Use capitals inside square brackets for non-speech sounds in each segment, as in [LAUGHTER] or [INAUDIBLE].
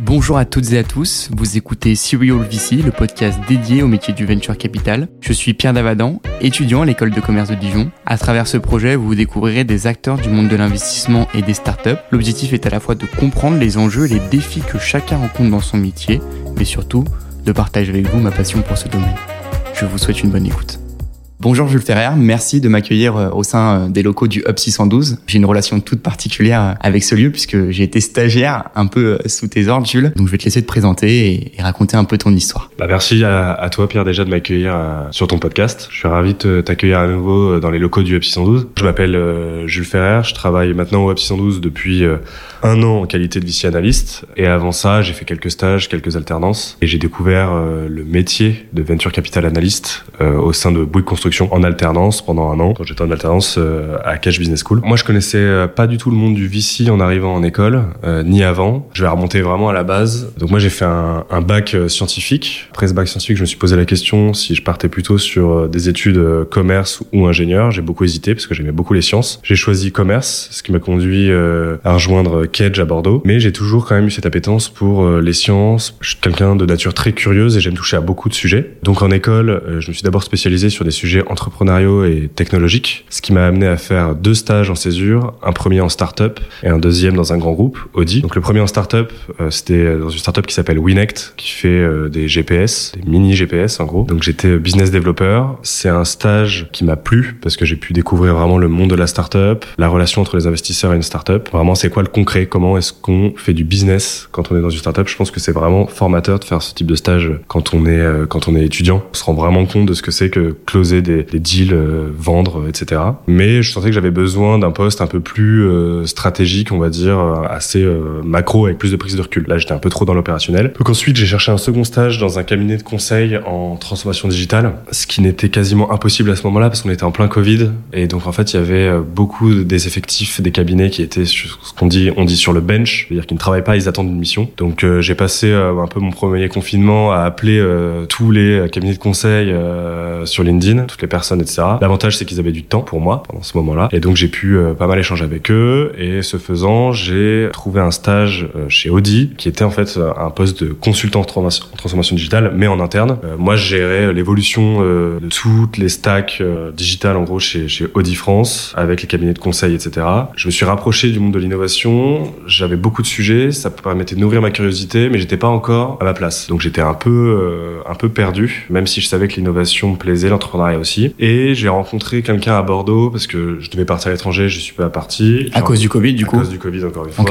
Bonjour à toutes et à tous, vous écoutez Serial VC, le podcast dédié au métier du venture capital. Je suis Pierre Davadan, étudiant à l'école de commerce de Dijon. À travers ce projet, vous découvrirez des acteurs du monde de l'investissement et des startups. L'objectif est à la fois de comprendre les enjeux et les défis que chacun rencontre dans son métier, mais surtout de partager avec vous ma passion pour ce domaine. Je vous souhaite une bonne écoute. Bonjour Jules Ferrer, merci de m'accueillir euh, au sein euh, des locaux du Hub 612. J'ai une relation toute particulière euh, avec ce lieu puisque j'ai été stagiaire un peu sous tes ordres Jules. Donc je vais te laisser te présenter et, raconter un peu ton histoire. Bah merci à, toi Pierre déjà de m'accueillir sur ton podcast. Je suis ravi de t'accueillir à nouveau dans les locaux du Hub 612. Je m'appelle Jules Ferrer, je travaille maintenant au Hub 612 depuis un an en qualité de VC analyste et avant ça j'ai fait quelques stages, quelques alternances et j'ai découvert le métier de venture capital analyst au sein de Bouygues Construction en alternance pendant un an quand j'étais en alternance euh, à Cash Business School. Moi, je connaissais euh, pas du tout le monde du VC en arrivant en école, euh, ni avant. Je vais remonter vraiment à la base. Donc moi, j'ai fait un, un, bac scientifique. Après ce bac scientifique, je me suis posé la question si je partais plutôt sur des études commerce ou ingénieur. J'ai beaucoup hésité parce que j'aimais beaucoup les sciences. J'ai choisi commerce, ce qui m'a conduit à rejoindre Kedge à Bordeaux. Mais j'ai toujours quand même eu cette appétence pour les sciences. Je suis quelqu'un de nature très curieuse et j'aime toucher à beaucoup de sujets. Donc en école, je me suis d'abord spécialisé sur des sujets entrepreneuriaux et technologiques, ce qui m'a amené à faire deux stages en césure, un premier en start-up et un deuxième dans un grand groupe, Audi. Donc le premier en start-up, euh, c'était dans une start-up qui s'appelle Winect, qui fait euh, des GPS, des mini GPS en gros. Donc j'étais business developer. C'est un stage qui m'a plu parce que j'ai pu découvrir vraiment le monde de la start-up, la relation entre les investisseurs et une start-up. Vraiment, c'est quoi le concret? Comment est-ce qu'on fait du business quand on est dans une start-up? Je pense que c'est vraiment formateur de faire ce type de stage quand on est euh, quand on est étudiant. On se rend vraiment compte de ce que c'est que closer des, deals, euh, vendre, etc. Mais je sentais que j'avais besoin d'un poste un peu plus euh, stratégique, on va dire, euh, assez macro, avec plus de prise de recul. Là, j'étais un peu trop dans l'opérationnel. Donc ensuite, j'ai cherché un second stage dans un cabinet de conseil en transformation digitale, ce qui n'était quasiment impossible à ce moment-là parce qu'on était en plein Covid. Et donc, en fait, il y avait beaucoup des effectifs des cabinets qui étaient ce qu'on dit, on dit sur le bench, c'est-à-dire qu'ils ne travaillent pas, ils attendent une mission. Donc, j'ai passé un peu mon premier confinement à appeler tous les cabinets de conseil sur LinkedIn, les personnes, etc. L'avantage, c'est qu'ils avaient du temps pour moi pendant ce moment-là. Et donc, j'ai pu euh, pas mal échanger avec eux. Et ce faisant, j'ai trouvé un stage euh, chez Audi, qui était en fait euh, un poste de consultant en transformation digitale, mais en interne. moi, je gérais l'évolution de toutes les stacks digitales, en gros, chez, chez Audi France, avec les cabinets de conseil, etc. Je me suis rapproché du monde de l'innovation. J'avais beaucoup de sujets. Ça permettait de nourrir ma curiosité, mais j'étais pas encore à ma place. Donc, j'étais un peu, un peu perdu, même si je savais que l'innovation plaisait, l'entrepreneuriat aussi et j'ai rencontré quelqu'un à Bordeaux parce que je devais partir à l'étranger, je suis pas parti. À cause du Covid, du coup. À cause du Covid, encore une fois.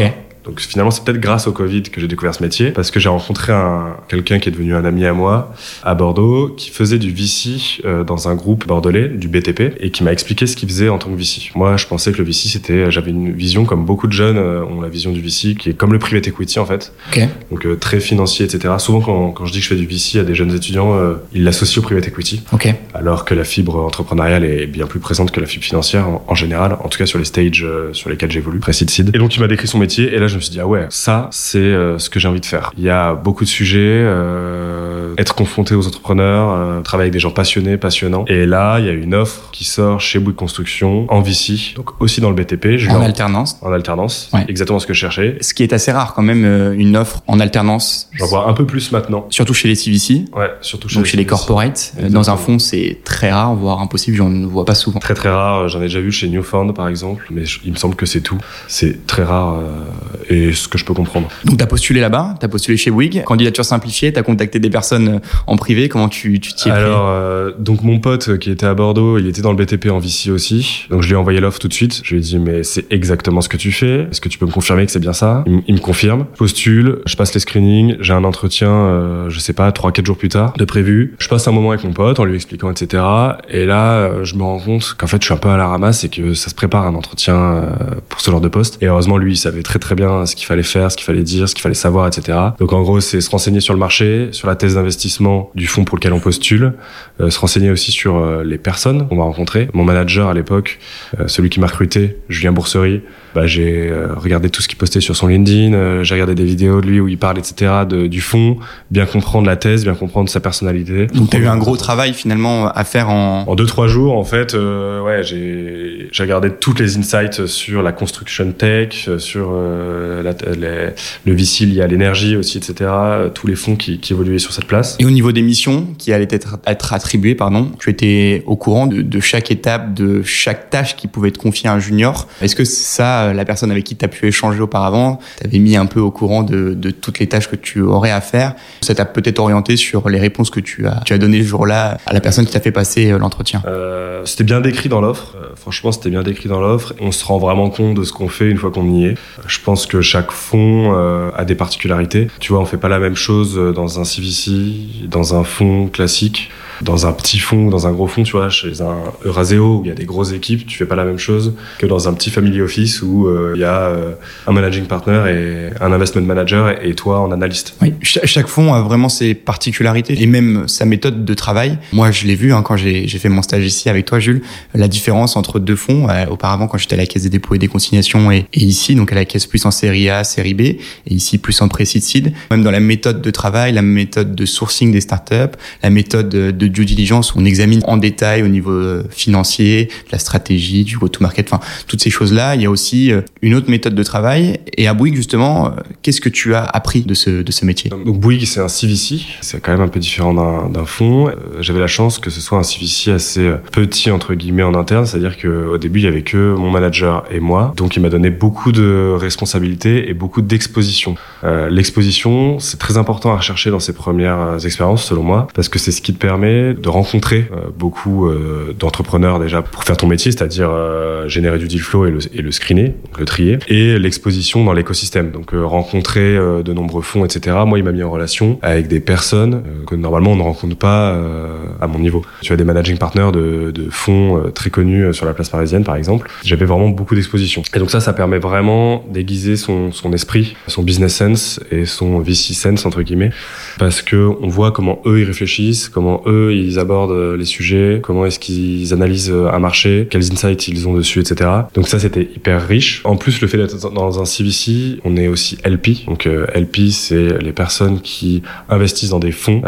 Donc finalement, c'est peut-être grâce au Covid que j'ai découvert ce métier, parce que j'ai rencontré un, quelqu'un qui est devenu un ami à moi à Bordeaux, qui faisait du VC euh, dans un groupe bordelais, du BTP, et qui m'a expliqué ce qu'il faisait en tant que VC. Moi, je pensais que le VC, c'était, j'avais une vision comme beaucoup de jeunes euh, ont la vision du VC, qui est comme le private equity en fait. Okay. Donc euh, très financier, etc. Souvent, quand, quand, je dis que je fais du VC à des jeunes étudiants, ils l'associent au private equity. Okay. Alors que la fibre entrepreneuriale est bien plus présente que la fibre financière en, général, en tout cas sur les stages sur lesquels j'évolue, précide Et donc il m'a décrit son métier, et là je me suis dit ah ouais, ça c'est euh, ce que j'ai envie de faire. Il y a beaucoup de sujets, euh, être confronté aux entrepreneurs, euh, travailler avec des gens passionnés, passionnants. Et là, il y a une offre qui sort chez Bouygues Construction, en VC, donc aussi dans le BTP. Je en alternance. En alternance, exactement ce que je cherchais. Ce qui est assez rare quand même, une offre en alternance. J'en vois un peu plus maintenant. Surtout chez les CVC. Ouais, surtout chez, donc les, chez les corporates. Dans un fonds, c'est très rare, voire impossible, j'en vois pas souvent. Très très rare, j'en ai déjà vu chez Newfound par exemple, mais il me semble que c'est tout. C'est très rare et ce que je peux comprendre donc, tu as postulé là-bas, tu as postulé chez Wig, candidature simplifiée, tu as contacté des personnes euh, en privé, comment tu t'y es pris Alors, euh, donc mon pote euh, qui était à Bordeaux, il était dans le BTP en VC aussi, donc je lui ai envoyé l'offre tout de suite. Je lui ai dit, mais c'est exactement ce que tu fais, est-ce que tu peux me confirmer que c'est bien ça? Il, me confirme, je postule, je passe les screenings, j'ai un entretien, euh, je sais pas, 3-4 jours plus tard, de prévu. Je passe un moment avec mon pote en lui expliquant, etc. Et là, je me rends compte qu'en fait, je suis un peu à la ramasse et que ça se prépare un entretien pour ce genre de poste. Et heureusement, lui, il savait très très bien ce qu'il fallait faire, ce qu'il fallait dire, ce qu'il fallait savoir, etc. Donc en gros, c'est se renseigner sur le marché, sur la thèse d'investissement du fonds pour lequel on postule, euh, se renseigner aussi sur euh, les personnes qu'on va rencontrer. Mon manager à l'époque, euh, celui qui m'a recruté, Julien Bourserie, bah, j'ai regardé tout ce qu'il postait sur son LinkedIn, j'ai regardé des vidéos de lui où il parle, etc. De, du fond, bien comprendre la thèse, bien comprendre sa personnalité. Donc t'as eu un gros travail finalement à faire en... En deux, trois jours, en fait, ouais, j'ai regardé toutes les insights sur la construction tech, sur le VC lié à l'énergie aussi, etc. Tous les fonds qui, qui, évoluaient sur cette place. Et au niveau des missions qui allaient être, être attribuées, pardon, tu étais au courant de, de, chaque étape, de chaque tâche qui pouvait être confiée à un junior. Est-ce que ça, la personne avec qui tu as pu échanger auparavant, t'avais mis un peu au courant de, toutes les tâches que tu aurais à faire Ça t'a peut-être orienté sur les réponses que tu as, tu as données ce jour-là à la personne qui t'a fait passer euh, l'entretien euh, C'était bien décrit dans l'offre. Euh, franchement, c'était bien décrit dans l'offre. On se rend vraiment compte de ce qu'on fait une fois qu'on y est. Je pense que chaque fonds euh, a des particularités. Tu vois, on fait pas la même chose dans un CVC, dans un fonds classique dans un petit fonds ou dans un gros fonds, tu vois, chez un Euraseo où il y a des grosses équipes, tu fais pas la même chose que dans un petit family office où euh, il y a euh, un managing partner et un investment manager et, toi en analyste. Oui, chaque fonds a vraiment ses particularités et même sa méthode de travail. Moi, je l'ai vu hein, quand j'ai fait mon stage ici avec toi, Jules, la différence entre deux fonds. Euh, auparavant, quand j'étais à la Caisse des dépôts et des consignations et, ici, donc à la Caisse plus en série A, série B et ici plus en pré-seed seed. Même dans la méthode de travail, la méthode de sourcing des startups, la méthode de due diligence où on examine en détail au niveau euh, financier, la stratégie, du go-to-market, enfin toutes ces choses-là. Il y a aussi euh, une autre méthode de travail. Et à Bouygues justement, euh, qu'est-ce que tu as appris de ce de ce métier? Donc Bouygues, c'est un CVC, c'est quand même un peu différent d'un fonds. J'avais la chance que ce soit un CVC assez petit entre guillemets en interne, c'est-à-dire que au début il y avait que mon manager et moi, donc il m'a donné beaucoup de responsabilités et beaucoup d'exposition. L'exposition, c'est très important à rechercher dans ses premières expériences selon moi, parce que c'est ce qui te permet de rencontrer euh, beaucoup euh, d'entrepreneurs déjà pour faire ton métier, c'est-à-dire euh, générer du deal flow et le, screener, le trier, et l'exposition dans l'écosystème. Donc rencontrer de nombreux fonds, etc. Moi, il m'a mis en relation avec des personnes que normalement on ne rencontre pas à mon niveau. Tu as des managing partners de, fonds très connus sur la place parisienne, par exemple. J'avais vraiment beaucoup d'exposition. Et donc ça, ça permet vraiment d'aiguiser son, son esprit, son business sense et son VC sense entre guillemets, parce que on voit comment eux ils réfléchissent, comment eux ils abordent euh, les sujets, comment est-ce qu'ils analysent euh, un marché, quels insights ils ont dessus, etc. Donc ça, c'était hyper riche. En plus, le fait d'être dans un CVC, on est aussi LP. Donc euh, LP, c'est les personnes qui investissent dans des fonds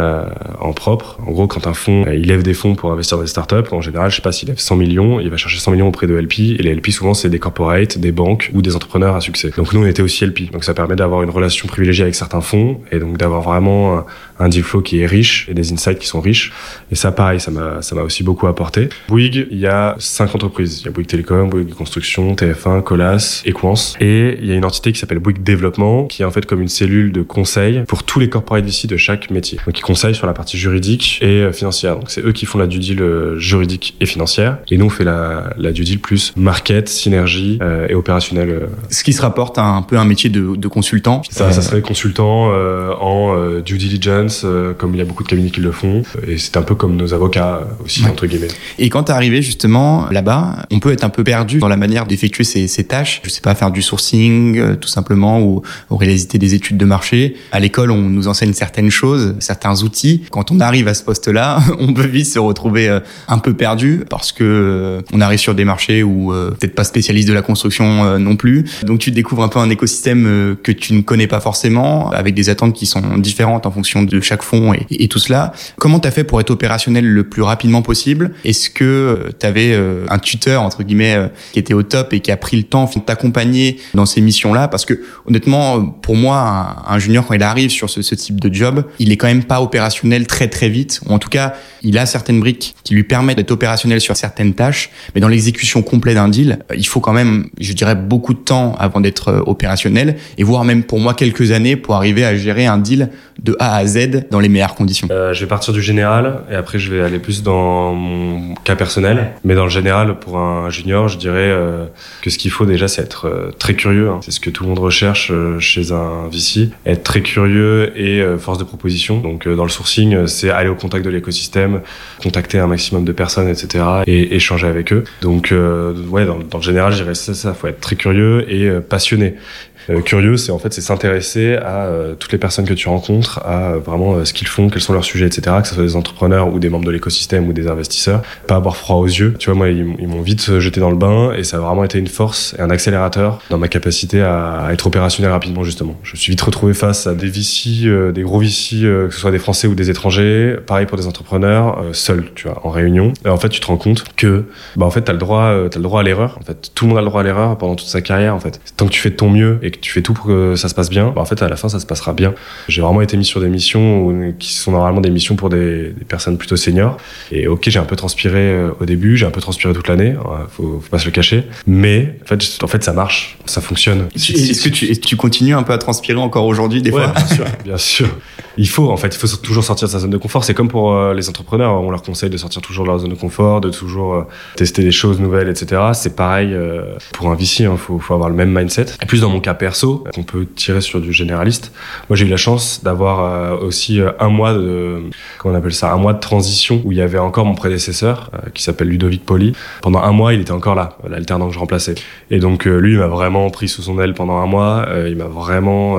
en propre. En gros, quand un fonds, il lève des fonds pour investir dans des startups, en général, je sais pas s'il lève 100 millions, il va chercher 100 millions auprès de LP. Et les LP, souvent, c'est des corporates, des banques ou des entrepreneurs à succès. Donc nous, on était aussi LP. Donc ça permet d'avoir une relation privilégiée avec certains fonds et donc d'avoir vraiment un deal flow qui est riche et des insights qui sont riches. Et ça, pareil, ça m'a, ça m'a aussi beaucoup apporté. Bouygues, il y a cinq entreprises. Il y a Bouygues Télécom, Bouygues Construction, TF1, Colas, Equance. Et il y a une entité qui s'appelle Bouygues Développement, qui est en fait comme une cellule de conseil pour tous les corporates d'ici de chaque métier. Donc, ils conseillent sur la partie juridique et euh, financière. Donc, c'est eux qui font la due deal euh, juridique et financière. Et nous, on fait la, la due deal plus market, synergie euh, et opérationnel. Ce qui se rapporte à un peu un métier de, de consultant. Ça, ça serait consultant en due diligence, comme il y a beaucoup de cabinets qui le font. Et c'est un peu comme nos avocats euh, aussi, entre guillemets. Et quand tu es arrivé justement là-bas, on peut être un peu perdu dans la manière d'effectuer ces, ces, tâches. Je sais pas, faire du sourcing euh, tout simplement ou, ou, réaliser des études de marché. À l'école, on nous enseigne certaines choses, certains outils. Quand on arrive à ce poste-là, [LAUGHS] on peut vite se retrouver euh, un peu perdu parce que on arrive sur des marchés où peut-être pas spécialiste de la construction non plus. Donc tu découvres un peu un écosystème que tu ne connais pas forcément, avec des attentes qui sont différentes en fonction de chaque fonds et, tout cela. Comment tu as fait pour être opérationnel le plus rapidement possible? Est-ce que euh, tu avais euh, un tuteur entre guillemets euh, qui était au top et qui a pris le temps de t'accompagner dans ces missions-là? Parce que honnêtement, pour moi, un, junior quand il arrive sur ce, ce, type de job, il est quand même pas opérationnel très très vite. Ou en tout cas, il a certaines briques qui lui permettent d'être opérationnel sur certaines tâches, mais dans l'exécution complète d'un deal, il faut quand même, je dirais, beaucoup de temps avant d'être opérationnel et voire même pour moi quelques années pour arriver à gérer un deal de A à Z dans les meilleures conditions. Euh, je vais partir du général et après je vais aller plus dans mon cas personnel. Mais dans le général, pour un junior, je dirais euh, que ce qu'il faut déjà, c'est être euh, très curieux. Hein. C'est ce que tout le monde recherche euh, chez un VC. Être très curieux et force de proposition. Donc dans le sourcing, c'est aller au contact de l'écosystème, contacter un maximum de personnes, etc. et échanger avec eux. Donc ouais, dans, dans, le général, je dirais ça, ça. Faut être très curieux et passionné. Euh, curieux, c'est en fait c'est s'intéresser à euh, toutes les personnes que tu rencontres, à euh, vraiment ce qu'ils font, quels sont leurs sujets, etc. Que ce soit des entrepreneurs ou des membres de l'écosystème ou des investisseurs, pas avoir froid aux yeux. Tu vois, moi ils, m'ont vite jeté dans le bain et ça a vraiment été une force et un accélérateur dans ma capacité à, être opérationnel rapidement justement. Je me suis vite retrouvé face à des VC, des gros VC, que ce soit des Français ou des étrangers. Pareil pour des entrepreneurs, seuls, tu vois, en réunion. Et en fait, tu te rends compte que, bah en fait, t'as le droit, t'as le droit à l'erreur. En fait, tout le monde a le droit à l'erreur pendant toute sa carrière. En fait, tant que tu fais de ton mieux et que tu fais tout pour que ça se passe bien, bah, en fait, à la fin, ça se passera bien. J'ai vraiment été mis sur des missions qui sont normalement des missions pour des, personnes plutôt seniors. Et ok, j'ai un peu transpiré euh, au début, j'ai un peu transpiré toute l'année, faut, faut pas se le cacher. Mais en fait, en fait, ça marche, ça fonctionne. Est-ce que tu, tu continues un peu à transpirer encore aujourd'hui des ouais, fois Bien sûr, bien sûr. Il faut, en fait, il faut toujours sortir de sa zone de confort. C'est comme pour euh, les entrepreneurs, on leur conseille de sortir toujours de leur zone de confort, de toujours euh, tester des choses nouvelles, etc. C'est pareil pour un VC, il hein, faut, faut avoir le même mindset. Et plus dans mon cas perso, qu'on peut tirer sur du généraliste. Moi, j'ai eu la chance d'avoir aussi un mois de, comment on appelle ça, un mois de transition où il y avait encore mon prédécesseur qui s'appelle Ludovic Poli. Pendant un mois, il était encore là, l'alternant que je remplaçais. Et donc, lui, il m'a vraiment pris sous son aile pendant un mois. il m'a vraiment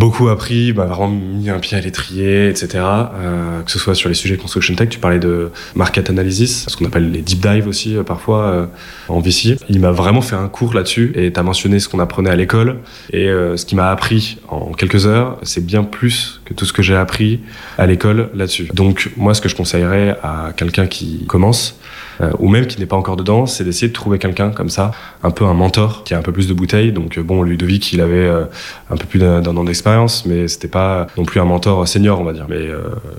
beaucoup appris, m'a vraiment mis un pied à l'étrier, etc. Euh, que ce soit sur les sujets construction tech, tu parlais de market analysis, ce qu'on appelle les deep dive aussi euh, parfois euh, en VC. Il m'a vraiment fait un cours là-dessus et tu as mentionné ce qu'on apprenait à l'école et euh, ce qui m'a appris en quelques heures, c'est bien plus que tout ce que j'ai appris à l'école là-dessus. Donc moi, ce que je conseillerais à quelqu'un qui commence, euh, ou même qui n'est pas encore dedans, c'est d'essayer de trouver quelqu'un comme ça, un peu un mentor qui a un peu plus de bouteilles. Donc euh, bon, Ludovic, il avait un peu plus d'un an d'expérience, mais c'était pas non plus un mentor senior, on va dire. Mais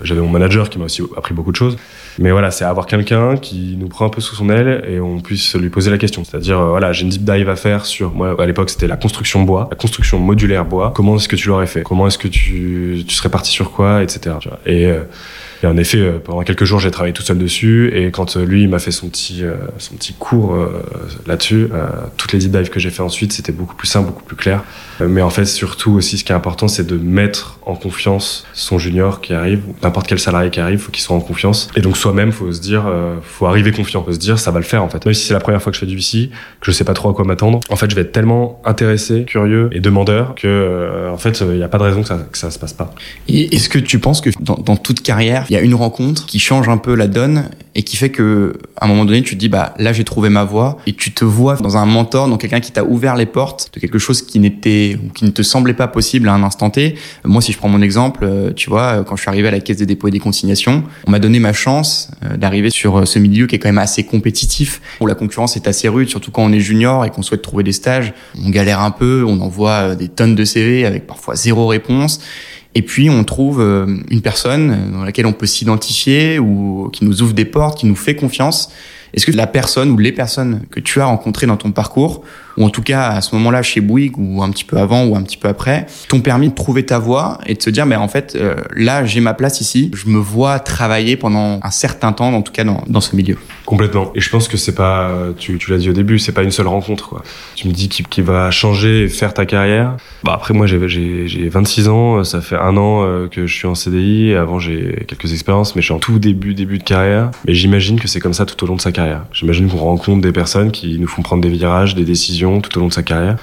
j'avais mon manager qui m'a aussi appris beaucoup de choses. Mais voilà, c'est avoir quelqu'un qui nous prend un peu sous son aile et on puisse lui poser la question. C'est-à-dire, voilà, j'ai une deep dive à faire sur, moi, à l'époque, c'était la construction bois, la construction modulaire bois. Comment est-ce que tu l'aurais fait? Comment est-ce que tu, tu serais parti sur quoi, etc. Et et en effet, euh, pendant quelques jours, j'ai travaillé tout seul dessus. Et quand euh, lui, il m'a fait son petit, euh, son petit cours là-dessus, toutes les deep dives que j'ai fait ensuite, c'était beaucoup plus simple, beaucoup plus clair. Mais en fait, surtout aussi, ce qui est important, c'est de mettre en confiance son junior qui arrive, ou n'importe quel salarié qui arrive, faut qu'il soit en confiance. Et donc soi-même, faut se dire, faut arriver confiant, faut se dire, ça va le faire en fait. Même si c'est la première fois que je fais du VC, que je sais pas trop à quoi m'attendre, en fait, je vais être tellement intéressé, curieux et demandeur que, en fait, il n'y a pas de raison que ça, que ça se passe pas. Est-ce que tu penses que dans, dans toute carrière, il y a une rencontre qui change un peu la donne et qui fait que à un moment donné tu te dis bah là j'ai trouvé ma voie et tu te vois dans un mentor dans quelqu'un qui t'a ouvert les portes de quelque chose qui n'était ou qui ne te semblait pas possible à un instant T. Moi si je prends mon exemple euh, tu vois quand je suis arrivé à la caisse des dépôts et des consignations on m'a donné ma chance euh, d'arriver sur euh, ce milieu qui est quand même assez compétitif où la concurrence est assez rude surtout quand on est junior et qu'on souhaite trouver des stages. On galère un peu on envoie des tonnes de CV avec parfois zéro réponse et puis on trouve euh, une personne dans laquelle on peut s'identifier ou qui nous ouvre des portes, qui nous fait confiance. Est-ce que la personne ou les personnes que tu as rencontrées dans ton parcours ou en tout cas à ce moment-là chez Bouygues ou un petit peu avant ou un petit peu après, t'ont permis de trouver ta voie et de se dire, mais en fait, euh, là, j'ai ma place ici, je me vois travailler pendant un certain temps, en tout cas dans, dans ce milieu. Complètement. Et je pense que c'est pas, tu, tu l'as dit au début, c'est pas une seule rencontre. Quoi. Tu me dis qui, qui va changer et faire ta carrière. Bah après moi j'ai, j'ai, j'ai 26 ans, ça fait un an euh, que je suis en CDI. Avant j'ai quelques expériences, mais je suis en tout début début de carrière. Mais j'imagine que c'est comme ça tout au long de sa carrière. J'imagine qu'on rencontre des personnes qui nous font prendre des virages, des décisions tout au long de sa carrière.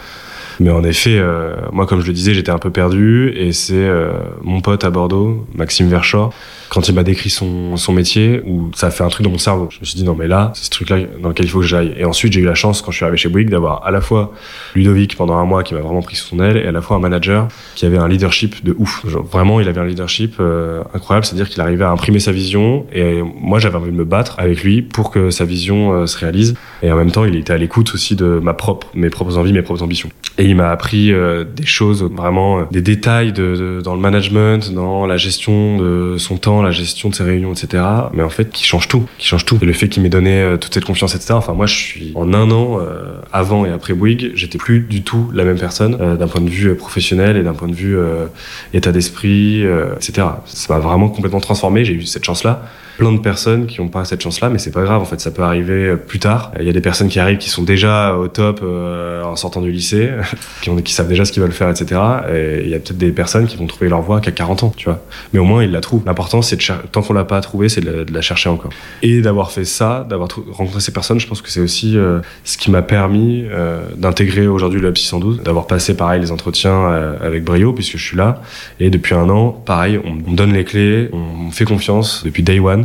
Mais en effet, euh, moi, comme je le disais, j'étais un peu perdu. Et c'est euh, mon pote à Bordeaux, Maxime Verschor, quand il m'a décrit son, son métier, où ça a fait un truc dans mon cerveau. Je me suis dit, non, mais là, c'est ce truc-là dans lequel il faut que j'aille. Et ensuite, j'ai eu la chance, quand je suis arrivé chez Bouygues, d'avoir à la fois Ludovic pendant un mois qui m'a vraiment pris sous son aile, et à la fois un manager qui avait un leadership de ouf. Vraiment, il avait un leadership euh, incroyable, c'est-à-dire qu'il arrivait à imprimer sa vision. Et moi, j'avais envie de me battre avec lui pour que sa vision se réalise. Et en même temps, il était à l'écoute aussi de ma propre, mes propres envies, mes propres ambitions. Et il m'a appris euh, des choses, vraiment euh, des détails de, dans le management, dans la gestion de son temps, la gestion de ses réunions, etc. Mais en fait, qui change tout, qui change tout. Et le fait qu'il m'ait donné euh, toute cette confiance, etc. Enfin, moi, je suis en un an avant et après Bouygues, j'étais plus du tout la même personne d'un point de vue professionnel et d'un point de vue état d'esprit, etc. Ça m'a vraiment complètement transformé. J'ai eu cette chance-là plein de personnes qui n'ont pas cette chance-là, mais c'est pas grave. En fait, ça peut arriver plus tard. Il y a des personnes qui arrivent qui sont déjà au top en sortant du lycée, [LAUGHS] qui, ont, qui savent déjà ce qu'ils veulent faire, etc. Et il y a peut-être des personnes qui vont trouver leur voie qu'à 40 ans, tu vois. Mais au moins, ils la trouvent. L'important, c'est de tant qu'on l'a pas trouvée, c'est de, la chercher encore. Et d'avoir fait ça, d'avoir rencontré ces personnes, je pense que c'est aussi euh, ce qui m'a permis euh, d'intégrer aujourd'hui le 612, d'avoir passé pareil les entretiens euh, avec brio puisque je suis là. Et depuis un an, pareil, on, me donne les clés, on me fait confiance depuis day one.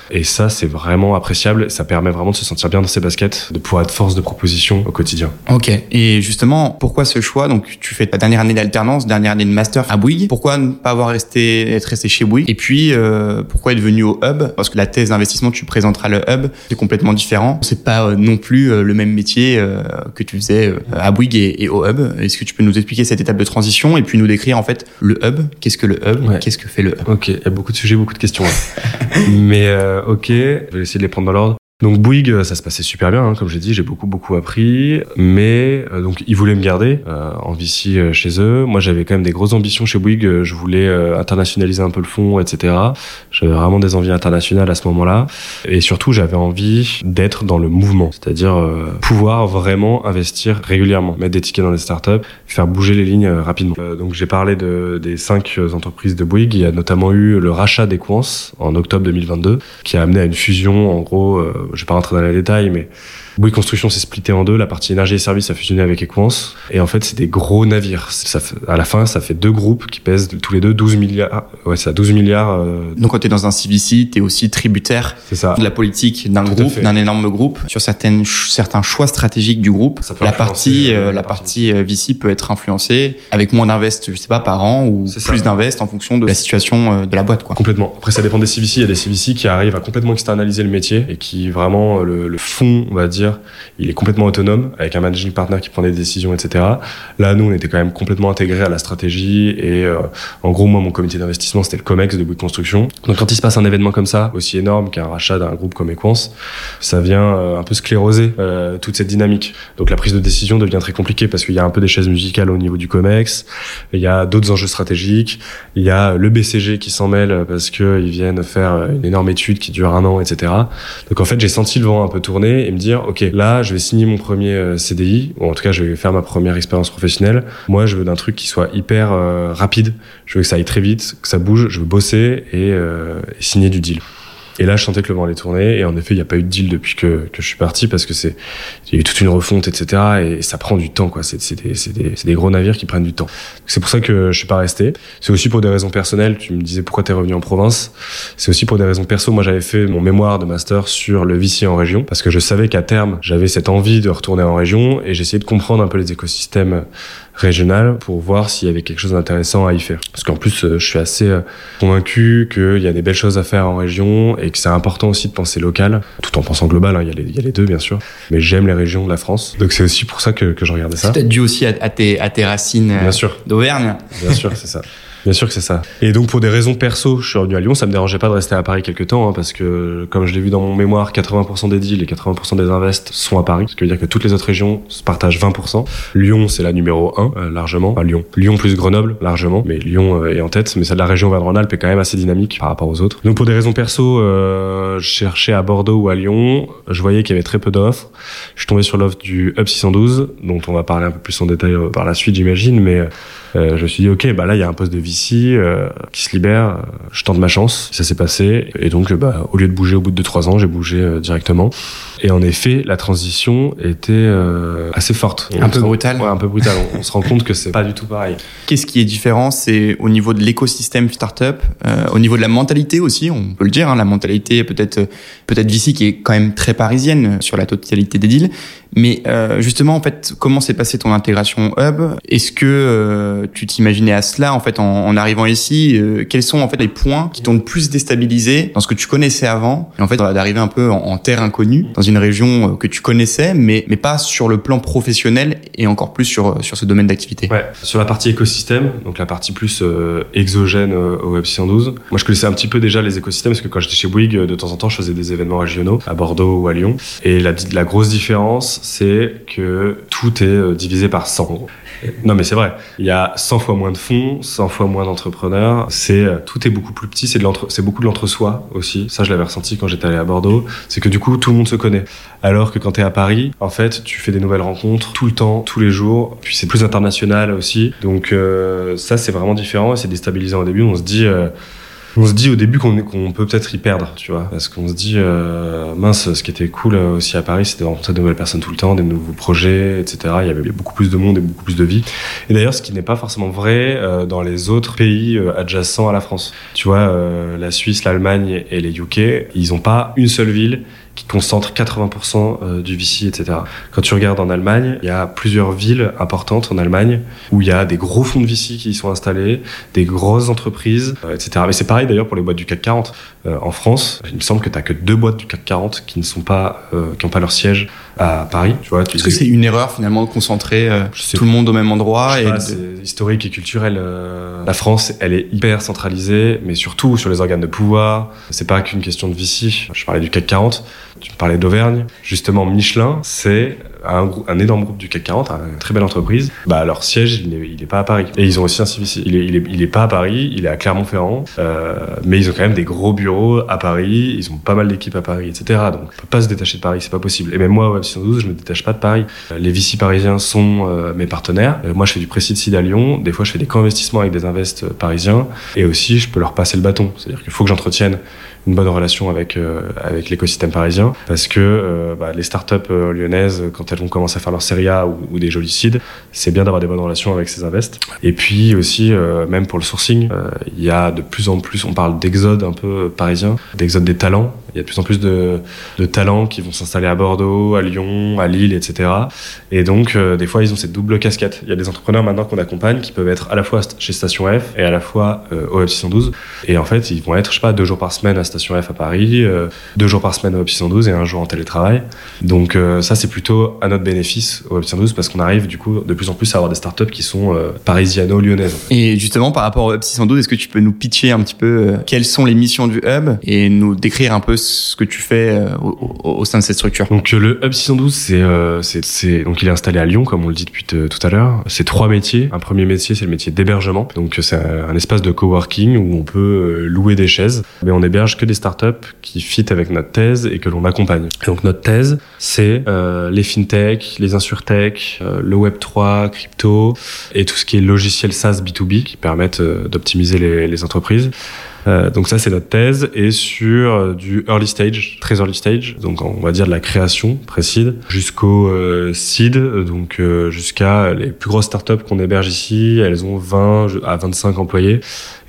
Et ça, c'est vraiment appréciable. Ça permet vraiment de se sentir bien dans ses baskets, de pouvoir être force de proposition au quotidien. Ok. Et justement, pourquoi ce choix? Donc, tu fais ta dernière année d'alternance, dernière année de master à Bouygues. Pourquoi ne pas avoir resté, être resté chez Bouygues? Et puis, euh, pourquoi être venu au Hub? Parce que la thèse d'investissement, tu présenteras le Hub, c'est complètement différent. C'est pas euh, non plus euh, le même métier euh, que tu faisais à Bouygues et, et au Hub. Est-ce que tu peux nous expliquer cette étape de transition et puis nous décrire en fait le Hub? Qu'est-ce que le Hub? Ouais. Qu'est-ce que fait le Hub? Ok, il y a beaucoup de sujets, beaucoup de questions. là. [LAUGHS] Mais euh, ok, je vais essayer de les prendre dans l'ordre. Donc Bouygues, euh, ça se passait super bien, hein, comme j'ai dit, j'ai beaucoup beaucoup appris. Mais euh, donc ils voulaient me garder euh, en VC euh, chez eux. Moi, j'avais quand même des grosses ambitions chez Bouygues. Euh, Je voulais internationaliser un peu le fonds, etc. J'avais vraiment des envies internationales à ce moment-là. Et surtout, j'avais envie d'être dans le mouvement, c'est-à-dire pouvoir vraiment investir régulièrement, mettre des tickets dans des startups, faire bouger les lignes rapidement. Donc j'ai parlé de, des cinq entreprises de Bouygues. Il y a notamment eu le rachat d'Equance en octobre 2022, qui a amené à une fusion. En gros, je vais pas rentrer dans les détails, mais Bouygues Construction s'est splitté en deux. La partie énergie et services a fusionné avec Equance. Et en fait, c'est des gros navires. Ça fait- à la fin, ça fait deux groupes qui pèsent tous les deux 12 milliards. Ouais, c'est à 12 milliards. euh, Donc quand tu es dans un CVC, tu es aussi tributaire ça. de la politique d'un groupe, d'un énorme groupe, sur certaines certains choix stratégiques du groupe. Ça La partie, euh, euh, la la partie. partie euh, VC peut être influencée avec moins d'invest, je sais pas, par an ou ça. plus d'invest en fonction de la situation de la boîte, quoi. Complètement. Après, ça dépend des CVC. Il y a des CVC qui arrivent à complètement externaliser le métier et qui vraiment, le, le fond, on va dire, il est complètement autonome avec un managing partner qui prend des décisions, etc. Là, nous, on était quand même complètement intégrés à la stratégie et, euh, en gros, moi, mon comité d'investissement, c'était le COMEX de Bouygues Construction. Donc, quand il se passe un événement comme ça, aussi énorme qu'un rachat d'un groupe comme Equance, ça vient euh, un peu scléroser euh, toute cette dynamique. Donc, la prise de décision devient très compliquée parce qu'il y a un peu des chaises musicales au niveau du COMEX, il y a d'autres enjeux stratégiques, il y a le BCG qui s'en mêle parce que ils viennent faire une énorme étude qui dure un an, etc. Donc en fait, j'ai senti le vent un peu tourner et me dire, ok, là, je vais signer mon premier euh, CDI, ou en tout cas, je vais faire ma première expérience professionnelle. Moi, je veux d'un truc qui soit hyper euh, rapide. Je veux que ça aille très vite, que ça bouge. Je veux bosser et, euh, et signer du deal. Et là, je sentais que le vent allait tourner. Et en effet, il n'y a pas eu de deal depuis que, que je suis parti parce que c'est, il y a eu toute une refonte, etc. Et ça prend du temps, quoi. C'est, des, des, des gros navires qui prennent du temps. C'est pour ça que je suis pas resté. C'est aussi pour des raisons personnelles. Tu me disais pourquoi t'es revenu en province. C'est aussi pour des raisons perso. Moi, j'avais fait mon mémoire de master sur le VC en région parce que je savais qu'à terme, j'avais cette envie de retourner en région et j'essayais de comprendre un peu les écosystèmes régional pour voir s'il y avait quelque chose d'intéressant à y faire. Parce qu'en plus, euh, je suis assez euh, convaincu qu'il y a des belles choses à faire en région et que c'est important aussi de penser local, tout en pensant global. hein, Il y, a les- il y a les deux, bien sûr. Mais j'aime les régions de la France. Donc c'est aussi pour ça que, que je regardais ça. C'est peut-être dû aussi à, à tes, à tes racines euh, Bien sûr. d'Auvergne. Bien sûr, c'est ça. [LAUGHS] Bien sûr que c'est ça. Et donc pour des raisons perso, je suis revenu à Lyon. Ça me dérangeait pas de rester à Paris quelques temps, hein, parce que comme je l'ai vu dans mon mémoire, 80% des deals et 80% des invests sont à Paris. Ce qui veut dire que toutes les autres régions se partagent 20%. Lyon, c'est la numéro 1, euh, largement. Enfin, Lyon. Lyon plus Grenoble, largement. Mais Lyon euh, est en tête. Mais celle de la région Auvergne-Rhône-Alpes est quand même assez dynamique par rapport aux autres. Donc pour des raisons perso, euh, je cherchais à Bordeaux ou à Lyon. Je voyais qu'il y avait très peu d'offres. Je suis tombé sur l'offre du Hub 612, dont on va parler un peu plus en détail euh, par la suite, j'imagine. Mais euh, je me suis dit, ok, bah là, il y a un poste de VC euh, qui se libère. euh, Je tente ma chance. Ça s'est passé. Et donc, euh, bah, au lieu de bouger au bout de 2-3 ans, j'ai bougé directement. Et en effet, la transition était euh, assez forte. Un peu brutale. Ouais, un peu brutale. On, on se rend compte que c'est pas du tout pareil. Qu'est-ce qui est différent? C'est au niveau de l'écosystème startup, euh, au niveau de la mentalité aussi, on peut le dire, hein, la mentalité peut-être peut-être VC qui est quand même très parisienne sur la totalité des deals. Mais euh, justement, en fait, comment s'est passée ton intégration hub? Est-ce que euh, tu t'imaginais à cela en fait en, en arrivant ici? Euh, Quels sont en fait les points qui t'ont le plus déstabilisé dans ce que tu connaissais avant? Et en fait, d'arriver un peu en, en terre inconnue dans une région euh, que tu connaissais, mais mais pas sur le plan professionnel et encore plus sur sur ce domaine d'activité. Ouais. Sur la partie écosystème, donc la partie plus euh, exogène euh, au Web 612, moi je connaissais un petit peu déjà les écosystèmes parce que quand j'étais chez Bouygues, euh, de temps en temps, je faisais des événements régionaux à Bordeaux ou à Lyon. Et la, la grosse différence, c'est que tout est euh, divisé par 100. Non mais c'est vrai, il y a 100 fois moins de fonds, 100 fois moins d'entrepreneurs, c'est euh, tout est beaucoup plus petit, c'est de l'entre c'est beaucoup de l'entre-soi aussi. Ça je l'avais ressenti quand j'étais allé à Bordeaux, c'est que du coup tout le monde se connaît. Alors que quand tu es à Paris, en fait, tu fais des nouvelles rencontres tout le temps, tous les jours, puis c'est plus international aussi. Donc euh, ça c'est vraiment différent et c'est déstabilisant au début, on se dit euh, on se dit au début qu'on peut peut-être y perdre, tu vois, parce qu'on se dit euh, mince, ce qui était cool euh, aussi à Paris, c'était de rencontrer de nouvelles personnes tout le temps, des nouveaux projets, etc. Il y avait beaucoup plus de monde et beaucoup plus de vie. Et d'ailleurs, ce qui n'est pas forcément vrai euh, dans les autres pays euh, adjacents à la France. Tu vois, euh, la Suisse, l'Allemagne et les UK, ils n'ont pas une seule ville qui concentre 80% euh, du VC, etc. Quand tu regardes en Allemagne, il y a plusieurs villes importantes en Allemagne où il y a des gros fonds de VC qui y sont installés, des grosses entreprises, euh, etc. Mais c'est pareil d'ailleurs pour les boîtes du CAC 40. Euh, en France, il me semble que tu que deux boîtes du CAC 40 qui ne sont pas, qui n'ont pas leur siège à Paris. Tu vois, tu Est-ce que c'est une erreur finalement de concentrer euh, tout le monde au même endroit Je sais et pas, de- c'est historique et culturel. euh, La France, elle est hyper centralisée, mais surtout sur les organes de pouvoir. C'est pas qu'une question de Vichy. Je parlais du CAC 40, tu parlais d'Auvergne. Justement, Michelin, c'est un, un énorme groupe du CAC 40, une très belle entreprise. Bah, leur siège, il n'est pas à Paris. Et ils ont aussi un CVC. Il est, il est, pas à Paris, il est à Clermont-Ferrand, euh, mais ils ont quand même des gros bureaux à Paris. Ils ont pas mal d'équipes à Paris, etc. Donc, on peut pas se détacher de Paris, c'est pas possible. Et même moi, Web 612, je me détache pas de Paris. Euh, Les VC parisiens sont euh, mes partenaires. Moi, je fais du précis de seed à Lyon. Des fois, je fais des co-investissements avec des invests parisiens. Et aussi, je peux leur passer le bâton. C'est-à-dire qu'il faut que j'entretienne une bonne relation avec euh, avec l'écosystème parisien parce que euh, bah, les startups euh, lyonnaises quand elles vont commencer à faire leur série A ou, des jolis seeds c'est bien d'avoir des bonnes relations avec ces invests et puis aussi même pour le sourcing il y a de plus en plus on parle d'exode un peu parisien d'exode des talents il y a de plus en plus de, de talents qui vont s'installer à Bordeaux, à Lyon, à Lille, etc. Et donc, des fois, ils ont cette double casquette. Il y a des entrepreneurs maintenant qu'on accompagne qui peuvent être à la fois chez Station F et à la fois au F612. Et en fait, ils vont être, je sais pas, deux jours par semaine à Station F à Paris, euh, deux jours par semaine au F612 et un jour en télétravail. Donc, euh, ça, c'est plutôt à notre bénéfice au F612 parce qu'on arrive, du coup, de plus en plus à avoir des startups qui sont euh, parisiano-lyonnaises. Et justement, par rapport au Hub 612, est-ce que tu peux nous pitcher un petit peu quelles sont les missions du Hub et nous décrire un peu ce que tu fais au, sein de cette structure? Donc le Hub 612, c'est, donc il est installé à Lyon, comme on le dit depuis t- tout à l'heure. C'est trois métiers. Un premier métier, c'est le métier d'hébergement. Donc c'est un, un espace de coworking où on peut louer des chaises, mais on héberge que des startups qui fit avec notre thèse et que l'on accompagne. Et donc notre thèse, c'est euh, les fintech, les insurtech, euh, le Web 3, crypto et tout ce qui est logiciel SaaS B2B qui permettent euh, d'optimiser les, les entreprises. Euh, donc ça c'est notre thèse. Et sur euh, du early stage, très early stage, donc on va dire de la création précide jusqu'au euh, seed, donc euh, jusqu'à les plus grosses startups qu'on héberge ici, elles ont 20 à 25 employés.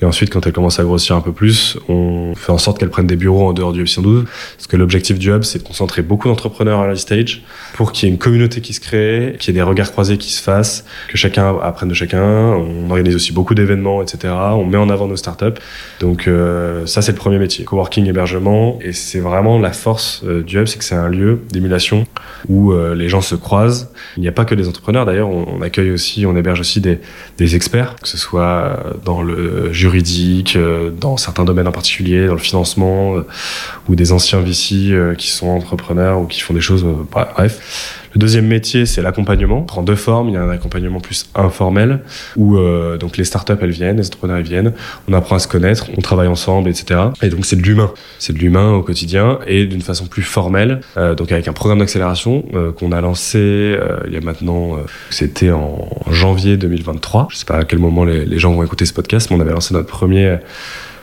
Et ensuite quand elles commencent à grossir un peu plus, on fait en sorte qu'elles prennent des bureaux en dehors du F112 parce que l'objectif du hub c'est de concentrer beaucoup d'entrepreneurs early stage pour qu'il y ait une communauté qui se crée, qu'il y ait des regards croisés qui se fassent, que chacun apprenne de chacun, on organise aussi beaucoup d'événements, etc. On met en avant nos startups. Donc euh, ça c'est le premier métier, coworking hébergement et c'est vraiment la force euh, du hub, c'est que c'est un lieu d'émulation où euh, les gens se croisent. Il n'y a pas que des entrepreneurs d'ailleurs, on, accueille aussi, on héberge aussi des, des experts, que ce soit euh, dans le juridique, dans certains domaines en particulier, dans le financement ou des anciens VC qui sont entrepreneurs ou qui font des choses, euh, bref. Le deuxième métier, c'est l'accompagnement. Prend deux formes. Il y a un accompagnement plus informel, où euh, donc les startups elles viennent, les entrepreneurs ils viennent, on apprend à se connaître, on travaille ensemble, etc. Et donc c'est de l'humain, c'est de l'humain au quotidien et d'une façon plus formelle. euh, donc avec un programme d'accélération euh, qu'on a lancé euh, il y a maintenant, euh, c'était en janvier 2023. Je sais pas à quel moment les, les gens vont écouter ce podcast, mais on avait lancé notre premier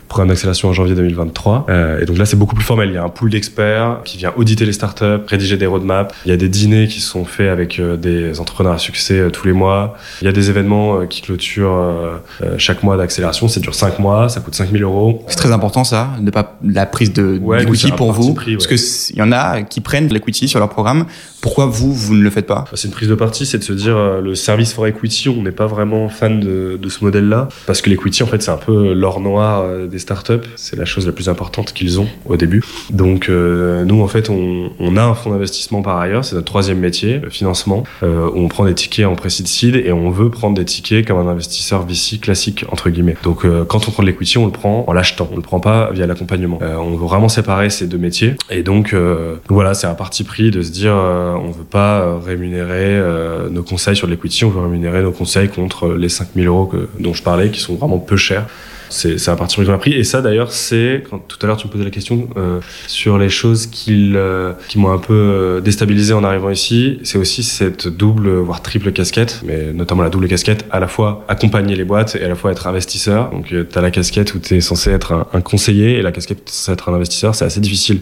programme d'accélération en janvier 2023. Euh, et donc là, c'est beaucoup plus formel. Il y a un pool d'experts qui vient auditer les startups, rédiger des roadmaps. Il y a des dîners qui sont faits avec euh, des entrepreneurs à succès euh, tous les mois. Il y a des événements euh, qui clôturent chaque mois d'accélération. Ça dure 5 mois, ça coûte 5000 euros. C'est très important ça, de pas la prise de Ouais, d'equity pour vous, pris, ouais. parce que s- il y en a qui prennent de l'equity sur leur programme. Pourquoi vous vous ne le faites pas? C'est une prise de parti, c'est de se dire le service for equity, on n'est pas vraiment fan de, de ce modèle-là, parce que l'equity, en fait, c'est un peu l'or noir euh, des startups. C'est la chose la plus importante qu'ils ont au début. Donc, euh, nous, en fait, on, a un fonds d'investissement par ailleurs, c'est notre troisième métier, le financement, euh, on prend des tickets en précide seed et on veut prendre des tickets comme un investisseur VC classique, entre guillemets. Donc, euh, quand on prend de l'equity, on le prend en l'achetant, on le prend pas via l'accompagnement. Euh, on veut vraiment séparer ces deux métiers. Et donc, euh, voilà, c'est un parti pris de se dire, euh, on veut pas euh, rémunérer euh, nos conseils sur l'equity, on veut rémunérer nos conseils contre les 5000 euros dont je parlais, qui sont vraiment peu chers. C'est c'est un parti pris qu'on a pris. Et ça d'ailleurs, c'est quand tout à l'heure tu me posais la question euh, sur les choses qui euh, qui m'ont un peu euh, déstabilisé en arrivant ici. C'est aussi cette double voire triple casquette, mais notamment la double casquette, à la fois accompagner les boîtes et à la fois être investisseur. Donc tu as la casquette où tu es censé être un, un conseiller et la casquette où censé être un investisseur. C'est assez difficile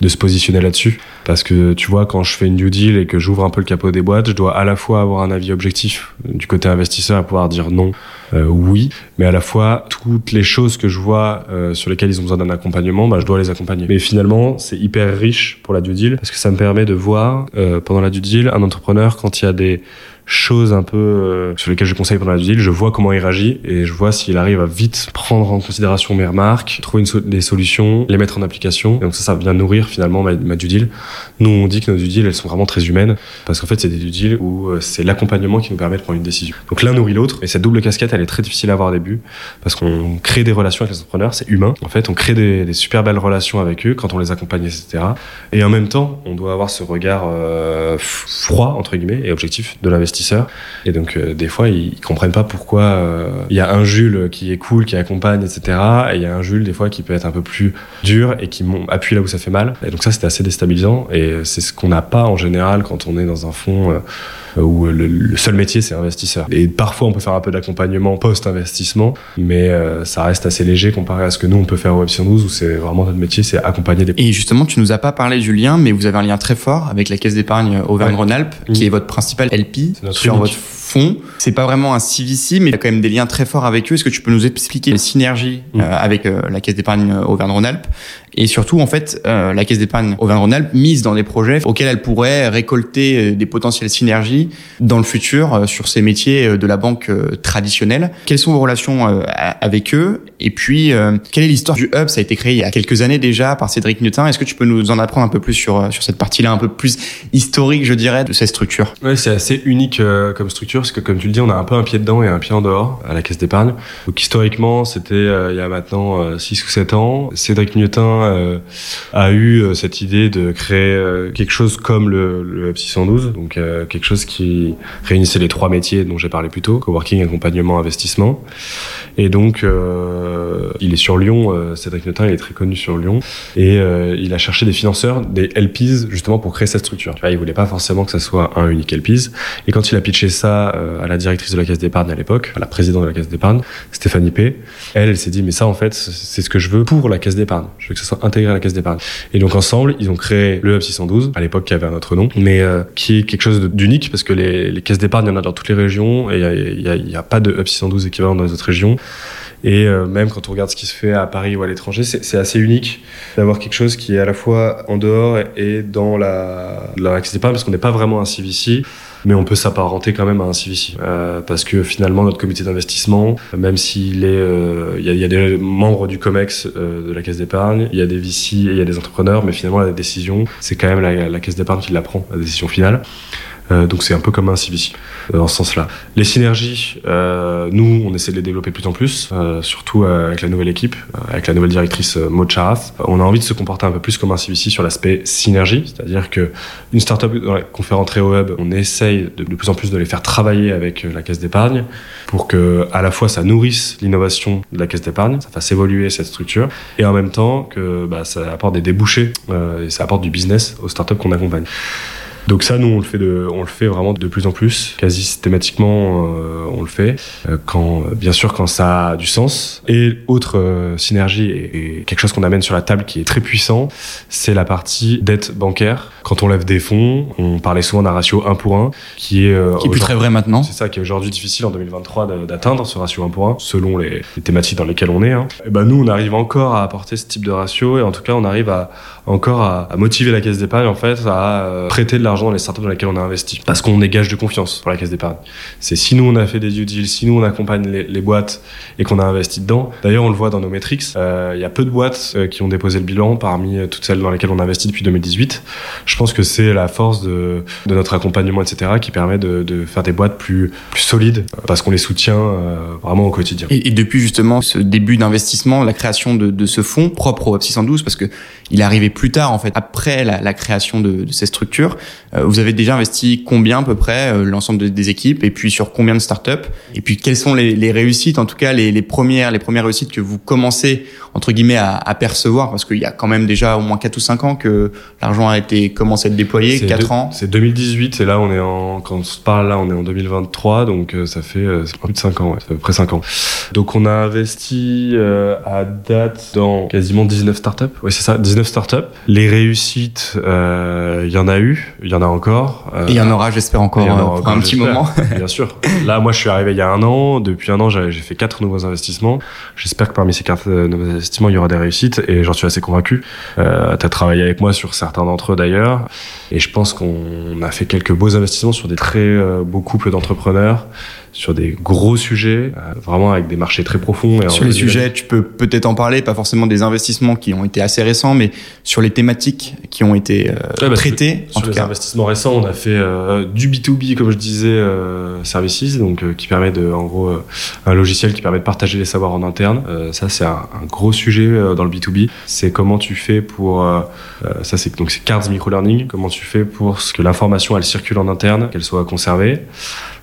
de se positionner là-dessus parce que tu vois quand je fais une due deal et que j'ouvre un peu le capot des boîtes, je dois à la fois avoir un avis objectif du côté investisseur et pouvoir dire non, euh, oui, mais à la fois toutes les choses que je vois euh, sur lesquelles ils ont besoin d'un accompagnement, bah, je dois les accompagner. Mais finalement, c'est hyper riche pour la due deal parce que ça me permet de voir euh, pendant la due deal un entrepreneur quand il y a des choses un peu euh, sur lesquelles je conseille pendant la due je vois comment il réagit et je vois s'il arrive à vite prendre en considération mes remarques, trouver des solutions, les mettre en application. Et donc ça, ça vient nourrir finalement ma, ma due deal. Nous, on dit que nos due deals, elles sont vraiment très humaines parce qu'en fait, c'est des due deals où euh, c'est l'accompagnement qui nous permet de prendre une décision. Donc l'un nourrit l'autre et cette double casquette, elle est très difficile à avoir au début parce qu'on crée des relations avec les entrepreneurs, c'est humain. En fait, on crée des, super belles relations avec eux quand on les accompagne, etc. Et en même temps, on doit avoir ce regard euh, froid entre guillemets et objectif de Et donc euh, des fois, ils, comprennent pas pourquoi euh, il y a un Jules qui est cool, qui accompagne, etc. Et il y a un Jules des fois qui peut être un peu plus dur et qui appuie là où ça fait mal. Et donc ça, c'était assez déstabilisant. Et c'est ce qu'on n'a pas en général quand on est dans un fonds euh, où le, le seul métier c'est investisseur. Et parfois, on peut faire un peu d'accompagnement post-investissement, mais euh, ça reste assez léger comparé à ce que nous on peut faire au Option 12 où c'est vraiment notre métier, c'est accompagner des Et justement, tu nous as pas parlé du lien, mais vous avez un lien très fort avec la Caisse d'épargne Auvergne-Rhône-Alpes, qui Mm. est votre principal LP sur unique. votre fonds. C'est pas vraiment un CVC, mais il y a quand même des liens très forts avec eux. Est-ce que tu peux nous expliquer les synergies Mm. euh, avec euh, la Caisse d'épargne Auvergne-Rhône-Alpes? Et surtout, en fait, euh, la Caisse d'épargne Auvergne-Rhône-Alpes mise dans des projets auxquels elle pourrait récolter euh, des potentielles synergies dans le futur euh, sur ces métiers euh, de la banque euh, traditionnelle. Quelles sont vos relations euh, avec eux? Et puis, euh, quelle est l'histoire du Hub? Ça a été créé il y a quelques années déjà par Cédric Nutin. Est-ce que tu peux nous en apprendre un peu plus sur, euh, sur cette partie-là, un peu plus historique, je dirais, de cette structure? Ouais, c'est assez unique euh, comme structure parce que comme tu le dis, on a un peu un pied dedans et un pied en dehors à la caisse d'épargne. Donc historiquement, c'était euh, il y a maintenant 6 ou 7 ans. Cédric Nutin euh, a eu euh, cette idée de créer euh, quelque chose comme le, le Hub 612, donc euh, quelque chose qui réunissait les trois métiers dont j'ai parlé plus tôt, coworking, accompagnement, investissement. Et donc, euh, il est sur Lyon, euh, Cédric Nutin, il est très connu sur Lyon, et euh, il a cherché des financeurs, des LPs, justement pour créer cette structure. Tu vois, il voulait pas forcément que ça soit un unique LPs. Et quand il a pitché ça euh, à la directrice de la caisse d'épargne à l'époque, à la présidente de la caisse d'épargne, Stéphanie P, elle, elle s'est dit, mais ça, en fait, c'est ce que je veux pour la caisse d'épargne. Je veux que ça soit intégré à la caisse d'épargne. Et donc, ensemble, ils ont créé le Hub 612, à l'époque, qui avait un autre nom, mais euh, qui est quelque chose d'unique parce que les, caisses d'épargne, il y en a dans toutes les régions et il y a, a- a pas de Hub 612 équivalent dans les autres régions. Et euh, même quand on regarde ce qui se fait à Paris ou à l'étranger, c'est assez unique d'avoir quelque chose qui est à la fois en dehors et dans la, la caisse d'épargne parce qu'on n'est pas vraiment un CVC. Mais on peut s'apparenter quand même à un CVC euh, parce que finalement notre comité d'investissement, même s'il est, euh, il y, a, il y a des membres du Comex euh, de la caisse d'épargne, il y a des VC et il y a des entrepreneurs, mais finalement la décision, c'est quand même la, la caisse d'épargne qui la prend, la décision finale. Euh, donc c'est un peu comme un CVC euh, dans ce sens-là. Les synergies, euh, nous, on essaie de les développer plus en plus, surtout avec la nouvelle équipe, avec la nouvelle directrice Maud Charath. On a envie de se comporter un peu plus comme un CVC sur l'aspect synergie, c'est-à-dire que une startup qu'on fait rentrer au web, on essaye de, plus en plus de les faire travailler avec la caisse d'épargne pour que à la fois ça nourrisse l'innovation de la caisse d'épargne, ça fasse évoluer cette structure, et en même temps que bah, ça apporte des débouchés et ça apporte du business aux startups qu'on accompagne. Donc ça, nous, on le fait, de, on le fait vraiment de plus en plus, quasi systématiquement, euh, on le fait. Euh, quand, bien sûr, quand ça a du sens. Et autre euh, synergie et, et quelque chose qu'on amène sur la table qui est très puissant, c'est la partie dette bancaire. Quand on lève des fonds, on parlait souvent d'un ratio 1 pour 1, qui est euh, Qui est plus très vrai maintenant. c'est ça qui est aujourd'hui difficile en 2023 de- d'atteindre ce ratio 1 pour 1, selon les, les thématiques dans lesquelles on est. Hein. Et ben nous, on arrive encore à apporter ce type de ratio et en tout cas, on arrive à encore à, à motiver la caisse d'épargne en fait à euh, prêter de l'argent dans les startups dans lesquelles on a investi parce qu'on est gage de confiance pour la caisse d'épargne. C'est si nous on a fait des due deals, si nous on accompagne les, les boîtes et qu'on a investi dedans. D'ailleurs, on le voit dans nos métriques. euh, Il y a peu de boîtes euh, qui ont déposé le bilan parmi euh, toutes celles dans lesquelles on a investi depuis 2018. Je pense que c'est la force de, de notre accompagnement, etc., qui permet de, de faire des boîtes plus, plus solides parce qu'on les soutient vraiment au quotidien. Et, et depuis justement ce début d'investissement, la création de, de ce fonds propre au Hub 612, parce que il arrivé plus tard en fait, après la, la création de, de ces structures, vous avez déjà investi combien à peu près l'ensemble des équipes et puis sur combien de startups? Et puis quelles sont les, les réussites, en tout cas les, les, premières les premières réussites que vous commencez entre guillemets à, à percevoir? Parce qu'il y a quand même déjà au moins 4 ou 5 ans que l'argent a été commencé à être déployé, 4 ans. C'est 2018 et là on est en quand on se parle là on est en 2023 donc ça fait plus de 5 ans, ouais, ça fait à peu près 5 ans. Donc on a investi à date dans quasiment 19 startups? Oui, c'est ça, 19 startups. Les réussites, euh, il y en a eu, il y en a encore. Euh, et il y en aura, j'espère encore, euh, pour un petit moment. Bien sûr. Là, moi, je suis arrivé il y a un an. Depuis un an, j'ai fait quatre nouveaux investissements. J'espère que parmi ces quatre nouveaux investissements, il y aura des réussites et j'en suis assez convaincu. Euh, tu as travaillé avec moi sur certains d'entre eux d'ailleurs. Et je pense qu'on a fait quelques beaux investissements sur des très beaux couples d'entrepreneurs sur des gros sujets, euh, vraiment avec des marchés très profonds. Et sur les sujets, tu peux peut-être en parler, pas forcément des investissements qui ont été assez récents, mais sur les thématiques qui ont été euh, bah, traitées. Sur, les investissements récents, on a fait euh, du B2B, comme je disais, euh, services, donc qui permet de, en gros, un logiciel qui permet de partager les savoirs en interne. ça, c'est un, un, gros sujet dans le B2B. C'est comment tu fais pour, ça c'est donc c'est Cards Microlearning, comment tu fais pour ce que l'information elle circule en interne, qu'elle soit conservée.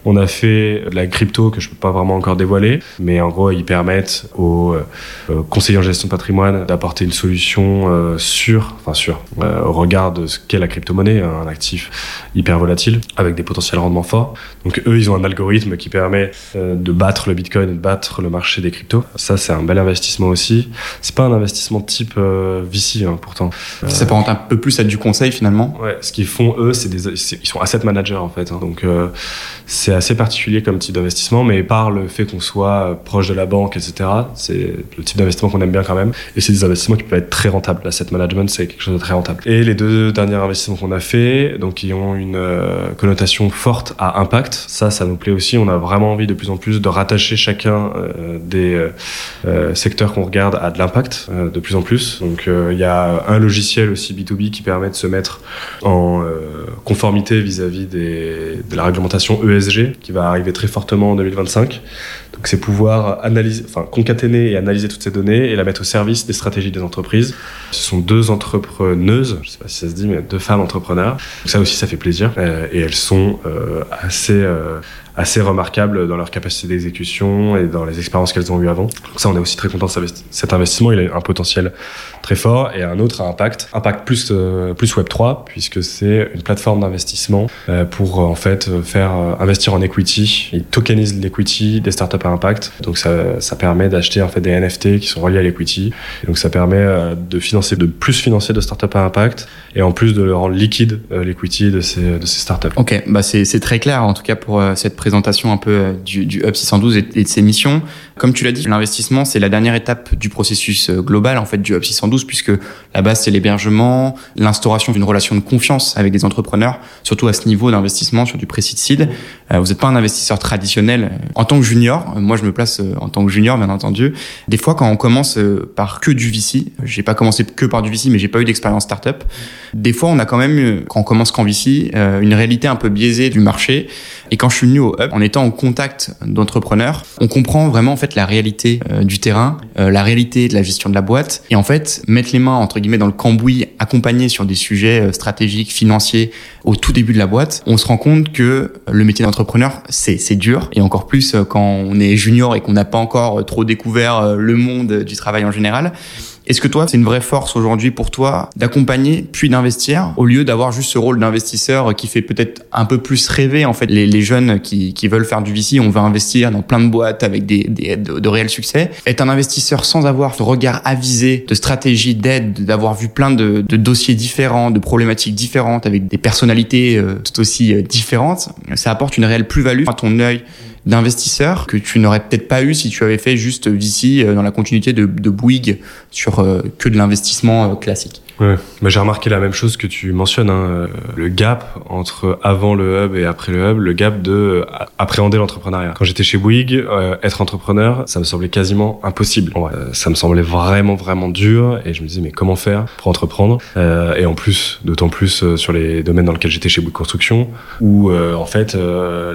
On a fait de la crypto que je peux pas vraiment encore dévoiler, mais en gros, ils permettent aux euh, conseillers en gestion de patrimoine d'apporter une solution euh, sûre, enfin sûre, euh, au regard de ce qu'est la crypto-monnaie, un actif hyper volatile avec des potentiels rendements forts. Donc eux, ils ont un algorithme qui permet de battre le Bitcoin de battre le marché des cryptos. Ça, c'est un bel investissement aussi. C'est pas un investissement type VC, hein, pourtant. Ça peut un peu plus à du conseil finalement. Ouais, ce qu'ils font eux, c'est des, ils sont asset managers en fait. Hein. donc c'est c'est assez particulier comme type d'investissement, mais par le fait qu'on soit proche de la banque, etc., c'est le type d'investissement qu'on aime bien quand même. Et c'est des investissements qui peuvent être très rentables. L'asset management, c'est quelque chose de très rentable. Et les deux derniers investissements qu'on a fait, donc qui ont une euh, connotation forte à impact, ça, ça nous plaît aussi. On a vraiment envie de plus en plus de rattacher chacun euh, des euh, secteurs qu'on regarde à de l'impact de plus en plus. Donc il y a un logiciel aussi B2B qui permet de se mettre en conformité vis-à-vis -vis de la réglementation ESG qui va arriver très fortement en 2025. Donc c'est pouvoir concaténer et analyser toutes ces données et la mettre au service des stratégies des entreprises. Ce sont deux entrepreneuses, je sais pas si ça se dit, mais deux femmes entrepreneurs. Donc ça aussi, ça fait plaisir. Euh, et elles sont euh, assez euh, assez remarquables dans leur capacité d'exécution et dans les expériences qu'elles ont eues avant. Donc ça, on est aussi très content de cet investissement. Il a un potentiel très fort et un autre impact, impact plus euh, plus Web 3 puisque c'est une plateforme d'investissement euh, pour euh, en fait faire investir en equity. Il tokenise l'equity des startups à impact. Donc ça, ça permet d'acheter en fait des NFT qui sont reliés à l'equity. Donc ça permet de financer de plus financer de startups à impact et en plus de rendre liquide l'equity de ces de ces startups. Ok, bah c'est c'est très clair en tout cas pour cette présentation présentation un peu euh, du, du Hub 612 et, de ses missions. Comme tu l'as dit, l'investissement, c'est la dernière étape du processus euh, global en fait du Hub 612 puisque la base c'est l'hébergement, l'instauration d'une relation de confiance avec des entrepreneurs, surtout à ce niveau d'investissement sur du pré-seed seed. Euh, vous n'êtes pas un investisseur traditionnel. En tant que junior, moi je me place en tant que junior bien entendu. Des fois quand on commence par que du VC, j'ai pas commencé que par du VC mais j'ai pas eu d'expérience startup. Des fois on a quand même quand on commence qu'en VC une réalité un peu biaisée du marché et quand je suis venu au En étant en contact d'entrepreneurs, on comprend vraiment en fait la réalité euh, du terrain, euh, la réalité de la gestion de la boîte, et en fait mettre les mains entre guillemets dans le cambouis, accompagner sur des sujets euh, stratégiques, financiers au tout début de la boîte, on se rend compte que le métier d'entrepreneur c'est c'est dur, et encore plus quand on est junior et qu'on n'a pas encore trop découvert le monde du travail en général. Est-ce que toi, c'est une vraie force aujourd'hui pour toi d'accompagner puis d'investir au lieu d'avoir juste ce rôle d'investisseur qui fait peut-être un peu plus rêver en fait les, jeunes qui, qui, veulent faire du VC, on va investir dans plein de boîtes avec des, des de, de, réels succès. Être un investisseur sans avoir ce regard avisé de stratégie d'aide, d'avoir vu plein de, de, dossiers différents, de problématiques différentes avec des personnalités euh, tout aussi euh, différentes, ça apporte une réelle plus-value à ton œil d'investisseurs que tu n'aurais peut-être pas eu si tu avais fait juste VC euh, dans la continuité de, de Bouygues sur euh, que de l'investissement euh, classique. Ouais, bah, j'ai remarqué la même chose que tu mentionnes, hein, le gap entre avant le hub et après le hub, le gap de appréhender l'entrepreneuriat. Quand j'étais chez Bouygues, être entrepreneur, ça me semblait quasiment impossible. ça me semblait vraiment vraiment dur et je me disais mais comment faire pour entreprendre? Et en plus, d'autant plus sur les domaines dans lesquels j'étais chez Bouygues Construction, où en fait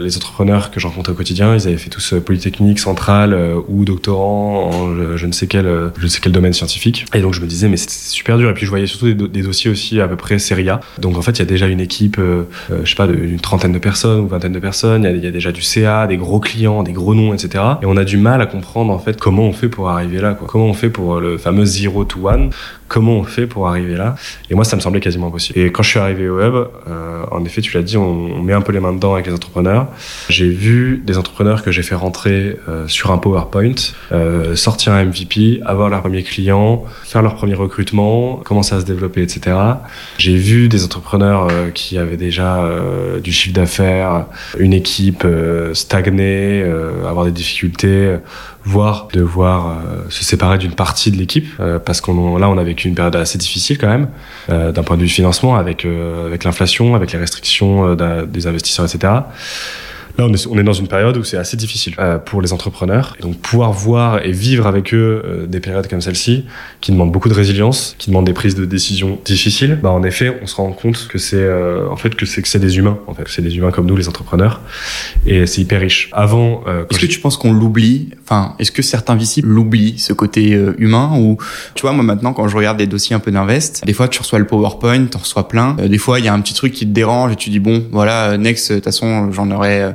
les entrepreneurs que je rencontrais au quotidien. Ils avaient fait tous Polytechnique, Centrale ou doctorant en je ne sais quel, je ne sais quel domaine scientifique. Et donc je me disais, mais c'est super dur. Et puis je voyais surtout des, dossiers aussi à peu près série A. Donc en fait, il y a déjà une équipe, je sais pas, d'une trentaine de personnes ou vingtaine de personnes. Il y, a, déjà du CA, des gros clients, des gros noms, etc. Et on a du mal à comprendre en fait comment on fait pour arriver là. Comment on fait pour le fameux zero to one comment on fait pour arriver là Et moi, ça me semblait quasiment impossible. Et quand je suis arrivé au web, euh, en effet, tu l'as dit, on, met un peu les mains dedans avec les entrepreneurs. J'ai vu des entrepreneurs que j'ai fait rentrer euh, sur un PowerPoint, euh, sortir un MVP, avoir leur premier client, faire leur premier recrutement, commencer à se développer, etc. J'ai vu des entrepreneurs qui avaient déjà du chiffre d'affaires, une équipe stagner, avoir des difficultés voire devoir euh, se séparer d'une partie de l'équipe euh, parce qu'on là on a vécu une période assez difficile quand même euh, d'un point de vue financement avec avec l'inflation avec les restrictions des investisseurs etc Là, on est, on est dans une période où c'est assez difficile euh, pour les entrepreneurs. Et donc, pouvoir voir et vivre avec eux euh, des périodes comme celle-ci, qui demandent beaucoup de résilience, qui demandent des prises de décisions difficiles, bah, en effet, on se rend compte que c'est, euh, en fait, que c'est que c'est des humains. En fait, c'est des humains comme nous, les entrepreneurs, et c'est hyper riche. Avant, est-ce que tu penses qu'on l'oublie? Enfin, est-ce que certains VC l'oublient ce côté humain? Ou tu vois, moi maintenant, quand je regarde des dossiers un peu d'invest, des fois tu reçois le PowerPoint, tu reçois plein. des fois, il y a un petit truc qui te dérange et tu dis bon, voilà, next, de toute façon, j'en aurais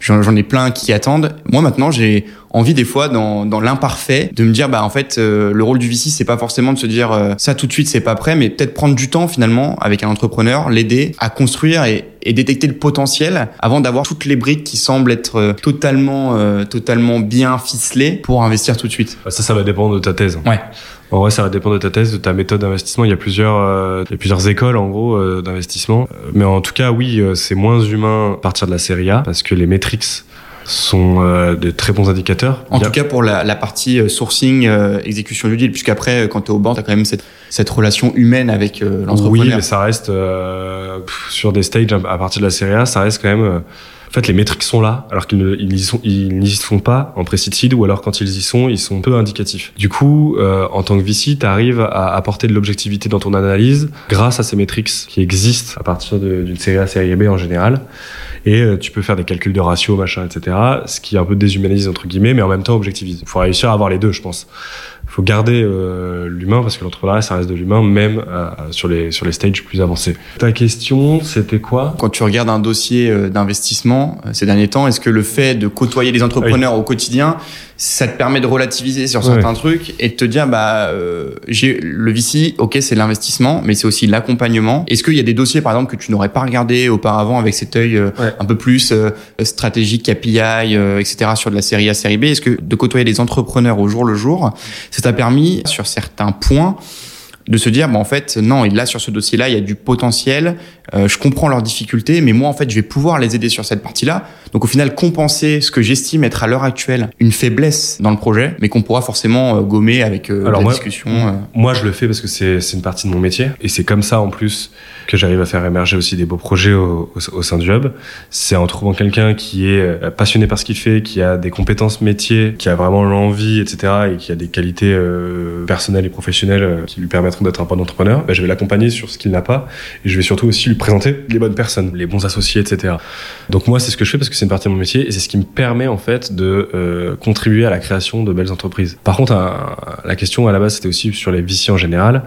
j'en ai plein qui attendent. Moi maintenant, j'ai envie des fois dans, dans l'imparfait de me dire bah en fait euh, le rôle du VC c'est pas forcément de se dire euh, ça tout de suite c'est pas prêt mais peut-être prendre du temps finalement avec un entrepreneur l'aider à construire et, et, détecter le potentiel avant d'avoir toutes les briques qui semblent être euh, totalement totalement bien ficelées pour investir tout de suite. Ça ça va dépendre de ta thèse. Ouais. En vrai, ça va dépendre de ta thèse, de ta méthode d'investissement. Il y a plusieurs, euh, il y a plusieurs écoles en gros euh, d'investissement. Mais en tout cas, oui, euh, c'est moins humain à partir de la série A parce que les sont de très bons indicateurs. En tout cas pour la, la partie sourcing, exécution du deal, puisqu'après quand tu es au banc, tu as quand même cette, cette relation humaine avec l'entrepreneur. Oui, mais ça reste sur des stages à partir de la série A, ça reste quand même en fait, les métriques sont là, alors qu'ils n'y sont, sont pas en précité ou alors quand ils y sont, ils sont peu indicatifs. Du coup, euh, en tant que VC, tu arrives à apporter de l'objectivité dans ton analyse grâce à ces métriques qui existent à partir d'une série A, série B en général. Et euh, tu peux faire des calculs de ratio, machin, etc. Ce qui un peu déshumanise entre guillemets, mais en même temps objectivise. Il faut réussir à avoir les deux, je pense faut garder euh, l'humain parce que l'entrepreneuriat ça reste de l'humain même euh, sur les sur les stages plus avancés. Ta question c'était quoi? Quand tu regardes un dossier euh, d'investissement ces derniers temps, est-ce que le fait de côtoyer les entrepreneurs au quotidien, ça te permet de relativiser sur certains trucs et de te dire bah j'ai le VC, ok c'est l'investissement, mais c'est aussi l'accompagnement. Est-ce qu'il y a des dossiers par exemple que tu n'aurais pas regardé auparavant avec cet œil un peu plus stratégique, KPI, etc. sur de la série A, série B? Est-ce que de côtoyer les entrepreneurs au jour le jour ça t'a permis, sur certains points, de se dire, bon, en fait, non, là, sur ce dossier-là, il y a du potentiel, euh, je comprends leurs difficultés, mais moi, en fait, je vais pouvoir les aider sur cette partie-là. Donc, au final, compenser ce que j'estime être à l'heure actuelle une faiblesse dans le projet, mais qu'on pourra forcément euh, gommer avec euh, la discussion. Moi, je le fais parce que c'est une partie de mon métier, et c'est comme ça, en plus, que j'arrive à faire émerger aussi des beaux projets au, au, sein du hub. C'est en trouvant quelqu'un qui est passionné par ce qu'il fait, qui a des compétences métiers, qui a vraiment l'envie, etc., et qui a des qualités personnelles et professionnelles qui lui permettent d'être un bon entrepreneur, ben, je vais l'accompagner sur ce qu'il n'a pas et je vais surtout aussi lui présenter les bonnes personnes, les bons associés, etc. Donc moi, c'est ce que je fais parce que c'est une partie de mon métier et c'est ce qui me permet en fait de euh, contribuer à la création de belles entreprises. Par contre, la question à la base, c'était aussi sur les VC en général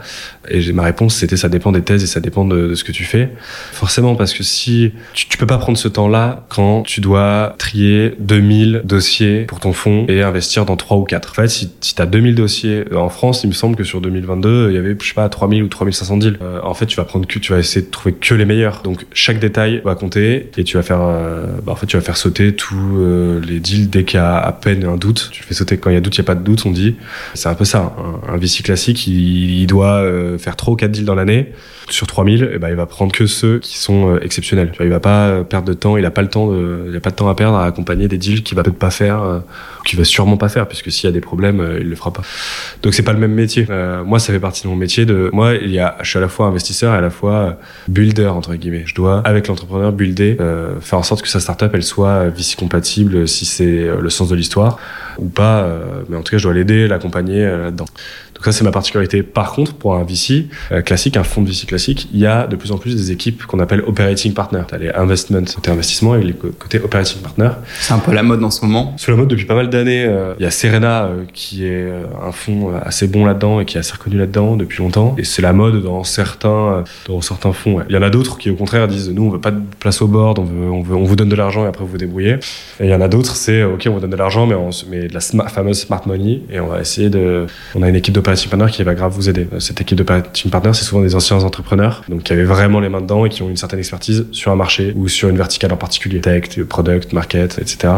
et ma réponse, c'était ça dépend des thèses et ça dépend de, ce que tu fais. Forcément, parce que si tu, tu peux pas prendre ce temps-là quand tu dois trier 2000 dossiers pour ton fonds et investir dans 3 ou 4. En fait, si, si tu as 2000 dossiers en France, il me semble que sur 2022, il y avait je sais pas, 3000 ou 3500 deals. Euh, en fait, tu vas prendre que, tu vas essayer de trouver que les meilleurs. Donc, chaque détail va compter et tu vas faire, euh, bah, en fait, tu vas faire sauter tous euh, les deals dès qu'il y a à peine un doute. Tu fais sauter quand il y a doute, il n'y a pas de doute, on dit. C'est un peu ça. Un, un VC classique, il, il doit faire 3 ou 4 deals dans l'année sur 3000, eh ben, il va prendre que ceux qui sont euh, exceptionnels. Il va pas euh, perdre de temps, il a pas le temps de, il a pas de temps à perdre à accompagner des deals qu'il va peut-être pas faire, euh, qu'il va sûrement pas faire, puisque s'il y a des problèmes, il le fera pas. Donc c'est pas le même métier. moi, ça fait partie de mon métier de moi il y a je suis à la fois investisseur et à la fois builder entre guillemets je dois avec l'entrepreneur builder euh, faire en sorte que sa startup elle soit VC compatible si c'est le sens de l'histoire ou pas mais en tout cas je dois l'aider l'accompagner là-dedans donc ça, c'est ma particularité. Par contre, pour un VC euh, classique, un fonds de VC classique, il y a de plus en plus des équipes qu'on appelle operating partner. Tu as les investment côté investissement et les côté operating partner. C'est un peu la mode en ce moment. C'est la mode depuis pas mal d'années. Euh, il y a Serena euh, qui est un fonds assez bon là-dedans et qui est assez reconnu là-dedans depuis longtemps. Et c'est la mode dans certains, dans certains fonds. Il y en a d'autres qui au contraire disent nous on veut pas de place au board, on veut, on veut, on vous donne de l'argent et après vous vous débrouillez. Et il y en a d'autres c'est ok on vous donne de l'argent mais on met de la fameuse smart money et on va essayer de, on a une équipe qui va grave vous aider. Cette équipe de team partner, c'est souvent des anciens entrepreneurs, donc qui avaient vraiment les mains dedans et qui ont une certaine expertise sur un marché ou sur une verticale en particulier, tech, product, market, etc.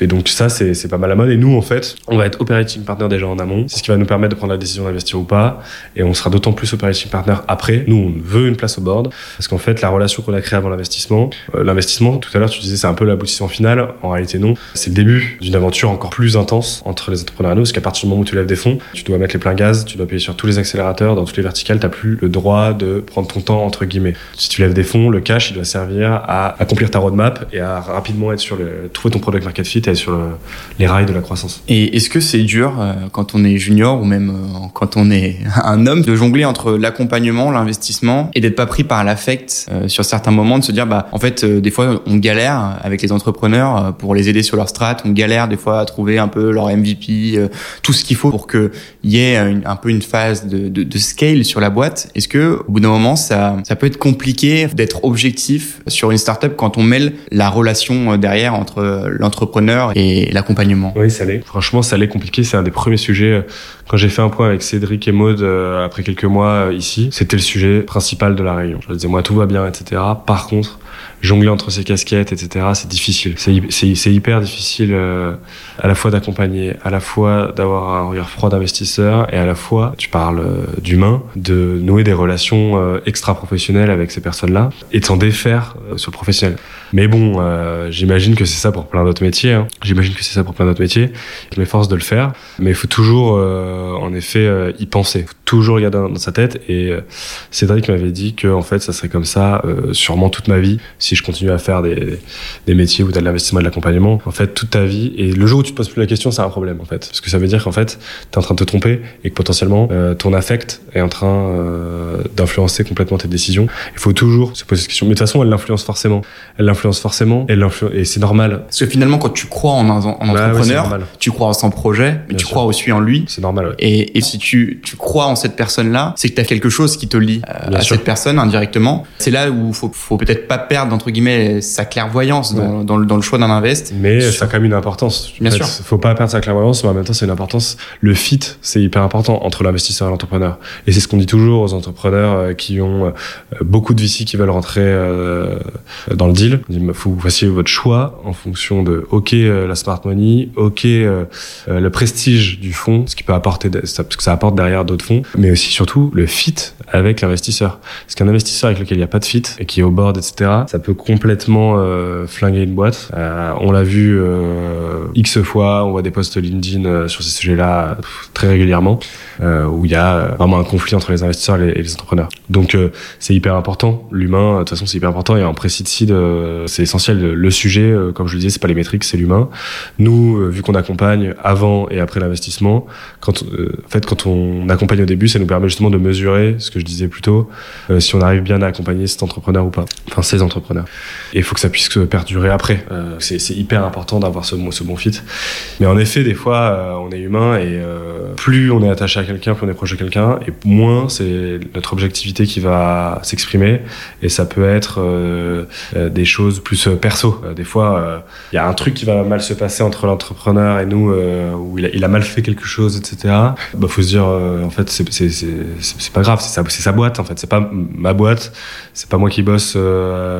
Et donc ça, c'est pas mal à mode. Et nous, en fait, on va être operating partner déjà en amont. C'est ce qui va nous permettre de prendre la décision d'investir ou pas. Et on sera d'autant plus operating partner après. Nous, on veut une place au board parce qu'en fait, la relation qu'on a créée avant l'investissement, euh, l'investissement, tout à l'heure, tu disais, c'est un peu l'aboutissement final. En réalité, non. C'est le début d'une aventure encore plus intense entre les entrepreneurs et nous, parce qu'à partir du moment où tu lèves des fonds, tu dois mettre les pleins gaz, tu dois payer sur tous les accélérateurs, dans toutes les verticales, tu n'as plus le droit de prendre ton temps, entre guillemets. Si tu lèves des fonds, le cash, il doit servir à accomplir ta roadmap et à rapidement être sur le, trouver ton product market fit et être sur les rails de la croissance. Et est-ce que c'est dur euh, quand on est junior ou même euh, quand on est [LAUGHS] un homme de jongler entre l'accompagnement, l'investissement et d'être pas pris par l'affect euh, sur certains moments, de se dire, bah, en fait, des fois, on galère avec les entrepreneurs pour les aider sur leur strat, on galère des fois à trouver un peu leur MVP, tout ce qu'il faut pour qu'il y ait un peu une phase de, scale sur la boîte. Est-ce que au bout d'un moment, ça, ça peut être compliqué d'être objectif sur une startup quand on mêle la relation euh, derrière entre l'entrepreneur et l'accompagnement? Oui, ça l'est. Franchement, ça l'est compliqué. C'est un des premiers sujets. Euh, quand j'ai fait un point avec Cédric et Maud euh, après quelques mois ici, c'était le sujet principal de la réunion. Je disais, moi, tout va bien, etc. Par contre, jongler entre ces casquettes, etc., c'est difficile. C'est hyper difficile euh, à la fois d'accompagner, à la fois d'avoir un regard froid d'investisseur et à la fois, tu parles euh, d'humain, de nouer des relations euh, extra-professionnelles avec ces personnes-là et de s'en défaire sur le professionnel. Mais bon, j'imagine que c'est ça pour plein d'autres métiers. Hein. J'imagine que c'est ça pour plein d'autres métiers. Je m'efforce de le faire, mais il faut toujours, en effet, y penser. Toujours regarder dans, sa tête. Et Cédric m'avait dit que en fait, ça serait comme ça, sûrement toute ma vie si je continue à faire des, des métiers as de l'investissement et de l'accompagnement, en fait, toute ta vie, et le jour où tu te poses plus la question, c'est un problème, en fait. Parce que ça veut dire qu'en fait, tu es en train de te tromper et que potentiellement, euh, ton affect est en train euh, d'influencer complètement tes décisions. Il faut toujours se poser cette question. Mais de toute façon, elle l'influence forcément. Elle l'influence forcément, elle et c'est normal. Parce que finalement, quand tu crois en un en bah entrepreneur, tu crois en son projet, mais tu crois aussi en lui. C'est normal, et, et, si tu, tu crois en cette personne-là, c'est que tu as quelque chose qui te lie euh, à cette personne indirectement. C'est là où faut, faut peut-être pas perdre entre guillemets sa clairvoyance dans, dans, le, dans, le, choix d'un invest. Mais ça a quand même une importance. Bien sûr. Faut pas perdre sa clairvoyance, mais en même temps c'est une importance. Le fit, c'est hyper important entre l'investisseur et l'entrepreneur. Et c'est ce qu'on dit toujours aux entrepreneurs euh, qui ont euh, beaucoup de VC qui veulent rentrer dans le deal. Il faut que vous fassiez votre choix en fonction de OK la smart money, OK le prestige du fonds, ce qui peut apporter, parce que ça apporte derrière d'autres fonds, mais aussi surtout le fit avec l'investisseur. Parce qu'un investisseur avec lequel il n'y a pas de fit et qui est au board, etc., ça peut complètement euh, flinguer une boîte. Euh, on l'a vu euh, x fois, on voit des posts LinkedIn euh, sur ces sujets-là très régulièrement, où il y a vraiment un conflit entre les investisseurs et les, entrepreneurs. Donc c'est hyper important. L'humain, de toute façon, c'est hyper important. Et en précide c'est essentiel. Le sujet, comme je le disais, c'est pas les métriques, c'est l'humain. Nous, vu qu'on accompagne avant et après l'investissement, quand en fait quand on accompagne au début, ça nous permet justement de mesurer ce que je disais plus tôt, si on arrive bien à accompagner cet entrepreneur ou pas, enfin ces entrepreneurs. Et il faut que ça puisse perdurer après. Euh, c'est hyper important d'avoir ce, bon fit. Mais en effet, des fois, euh, on est humain et euh, plus on est attaché à quelqu'un, plus on est proche de quelqu'un, et moins c'est notre objectivité qui va s'exprimer. Et ça peut être des choses plus perso. des fois, il y a un truc qui va mal se passer entre l'entrepreneur et nous, où il a, il a, mal fait quelque chose, etc. Bah, faut se dire, en fait, c'est pas grave, c'est sa, sa boîte, en fait. C'est pas ma boîte, c'est pas moi qui bosse,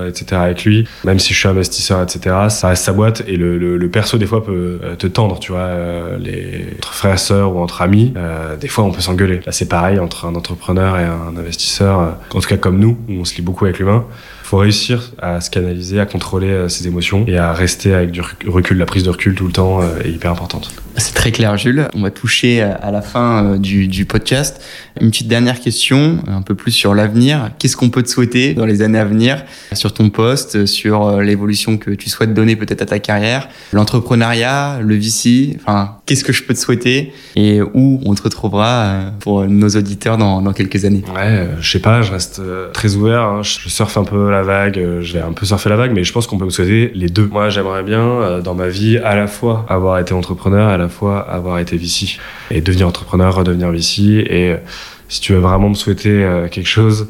etc. avec lui même si je suis investisseur, etc., ça reste sa boîte et le, le, le perso des fois peut euh, te tendre, tu vois, euh, les entre frères et sœurs ou entre amis, euh, des fois on peut s'engueuler. Là c'est pareil entre un entrepreneur et un investisseur, en tout cas comme nous, on se lie beaucoup avec l'humain faut réussir à se canaliser, à contrôler ses émotions et à rester avec du recul. La prise de recul tout le temps est hyper importante. C'est très clair, Jules. On va toucher à la fin du, du podcast. Une petite dernière question, un peu plus sur l'avenir. Qu'est-ce qu'on peut te souhaiter dans les années à venir? Sur ton poste, sur l'évolution que tu souhaites donner peut-être à ta carrière, l'entrepreneuriat, le VC, enfin, qu'est-ce que je peux te souhaiter et où on te retrouvera pour nos auditeurs dans, dans quelques années Ouais, euh, je sais pas, je reste euh, très ouvert. Hein. Je surfe un peu la vague, euh, je vais un peu surfer la vague, mais je pense qu'on peut me souhaiter les deux. Moi, j'aimerais bien, dans ma vie, à la fois avoir été entrepreneur, à la fois avoir été VC. Et devenir entrepreneur, redevenir VC. Et si tu veux vraiment me souhaiter euh, quelque chose,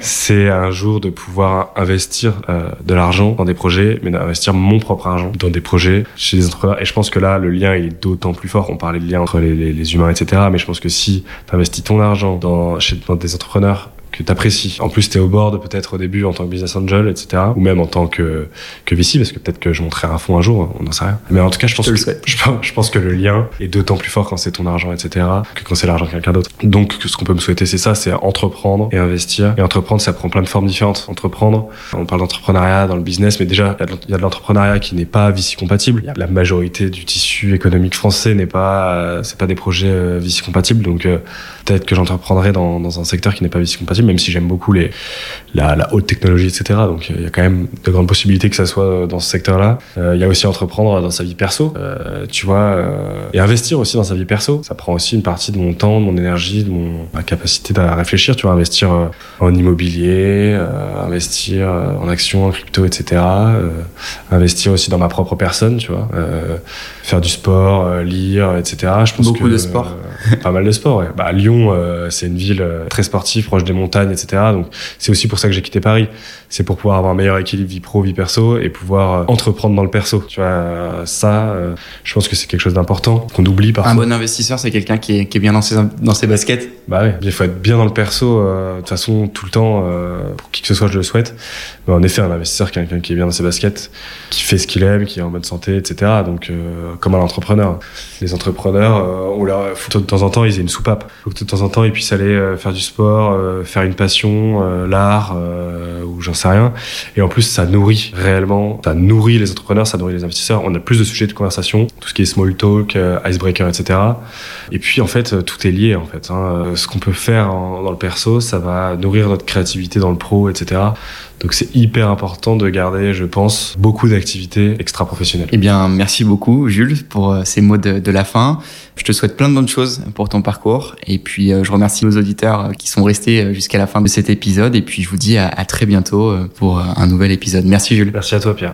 c'est un jour de pouvoir investir euh, de l'argent dans des projets, mais d'investir mon propre argent dans des projets chez des entrepreneurs. Et je pense que là, le lien est d'autant plus fort. On parlait de lien entre les, les, les humains, etc. Mais je pense que si tu investis ton argent dans, chez, des entrepreneurs que t'apprécies. En plus, t'es au board peut-être au début en tant que business angel, etc. Ou même en tant que, que VC, parce que peut-être que je monterai un fond un jour, on n'en sait rien. Mais en tout cas, je pense, que, [LAUGHS] je, pense que le lien est d'autant plus fort quand c'est ton argent, etc. que quand c'est l'argent de quelqu'un d'autre. Donc, ce qu'on peut me souhaiter, c'est ça, c'est entreprendre et investir. Et entreprendre, ça prend plein de formes différentes. Entreprendre, on parle d'entrepreneuriat dans le business, mais déjà, il y a de l'entrepreneuriat qui n'est pas VC compatible. La majorité du tissu économique français n'est pas, c'est pas des projets euh, VC compatibles. Donc, euh, peut-être que j'entreprendrai dans, dans un secteur qui n'est pas VC compatible même si j'aime beaucoup les, la, la, haute technologie, etc. Donc il y a quand même de grandes possibilités que ça soit dans ce secteur-là. Euh, il y a aussi entreprendre dans sa vie perso, euh, tu vois, euh, et investir aussi dans sa vie perso. Ça prend aussi une partie de mon temps, de mon énergie, de mon, ma capacité à réfléchir, tu vois, investir euh, en immobilier, euh, investir en actions, en crypto, etc. investir aussi dans ma propre personne, tu vois, faire du sport, lire, etc. Je pense beaucoup de sport. pas mal de sport, ouais. Bah, Lyon, c'est une ville très sportive, proche des montagnes etc. Donc c'est aussi pour ça que j'ai quitté Paris. C'est pour pouvoir avoir un meilleur équilibre vie pro, vie perso et pouvoir euh, entreprendre dans le perso. Tu vois, euh, ça, euh, je pense que c'est quelque chose d'important qu'on oublie parfois. Un bon investisseur, c'est quelqu'un qui est, qui est bien dans ses, dans ses baskets. Bah oui, il faut être bien dans le perso, de toute façon, tout le temps, pour qui que ce soit, je le souhaite. Mais en effet, un investisseur, quelqu'un qui est bien dans ses baskets, qui fait ce qu'il aime, qui est en bonne santé, etc. Donc, comme un entrepreneur. Les entrepreneurs, on leur faut de temps en temps, ils aient une soupape. Faut que de temps en temps, ils puissent aller faire du sport, faire une passion, euh, l'art, euh, ou j'en sais rien. Et en plus, ça nourrit réellement, ça nourrit les entrepreneurs, ça nourrit les investisseurs. On a plus de sujets de conversation, tout ce qui est small talk, euh, icebreaker, etc. Et puis, en fait, tout est lié, en fait. Hein. Ce qu'on peut faire dans le perso, ça va nourrir notre créativité dans le pro, etc. Donc c'est hyper important de garder, je pense, beaucoup d'activités extra-professionnelles. Eh bien, merci beaucoup, Jules, pour euh, ces mots de, de, la fin. Je te souhaite plein de bonnes choses pour ton parcours. Et puis, euh, je remercie nos auditeurs euh, qui sont restés jusqu'à la fin de cet épisode. Et puis, je vous dis à, à très bientôt pour un nouvel épisode. Merci, Jules. Merci à toi, Pierre.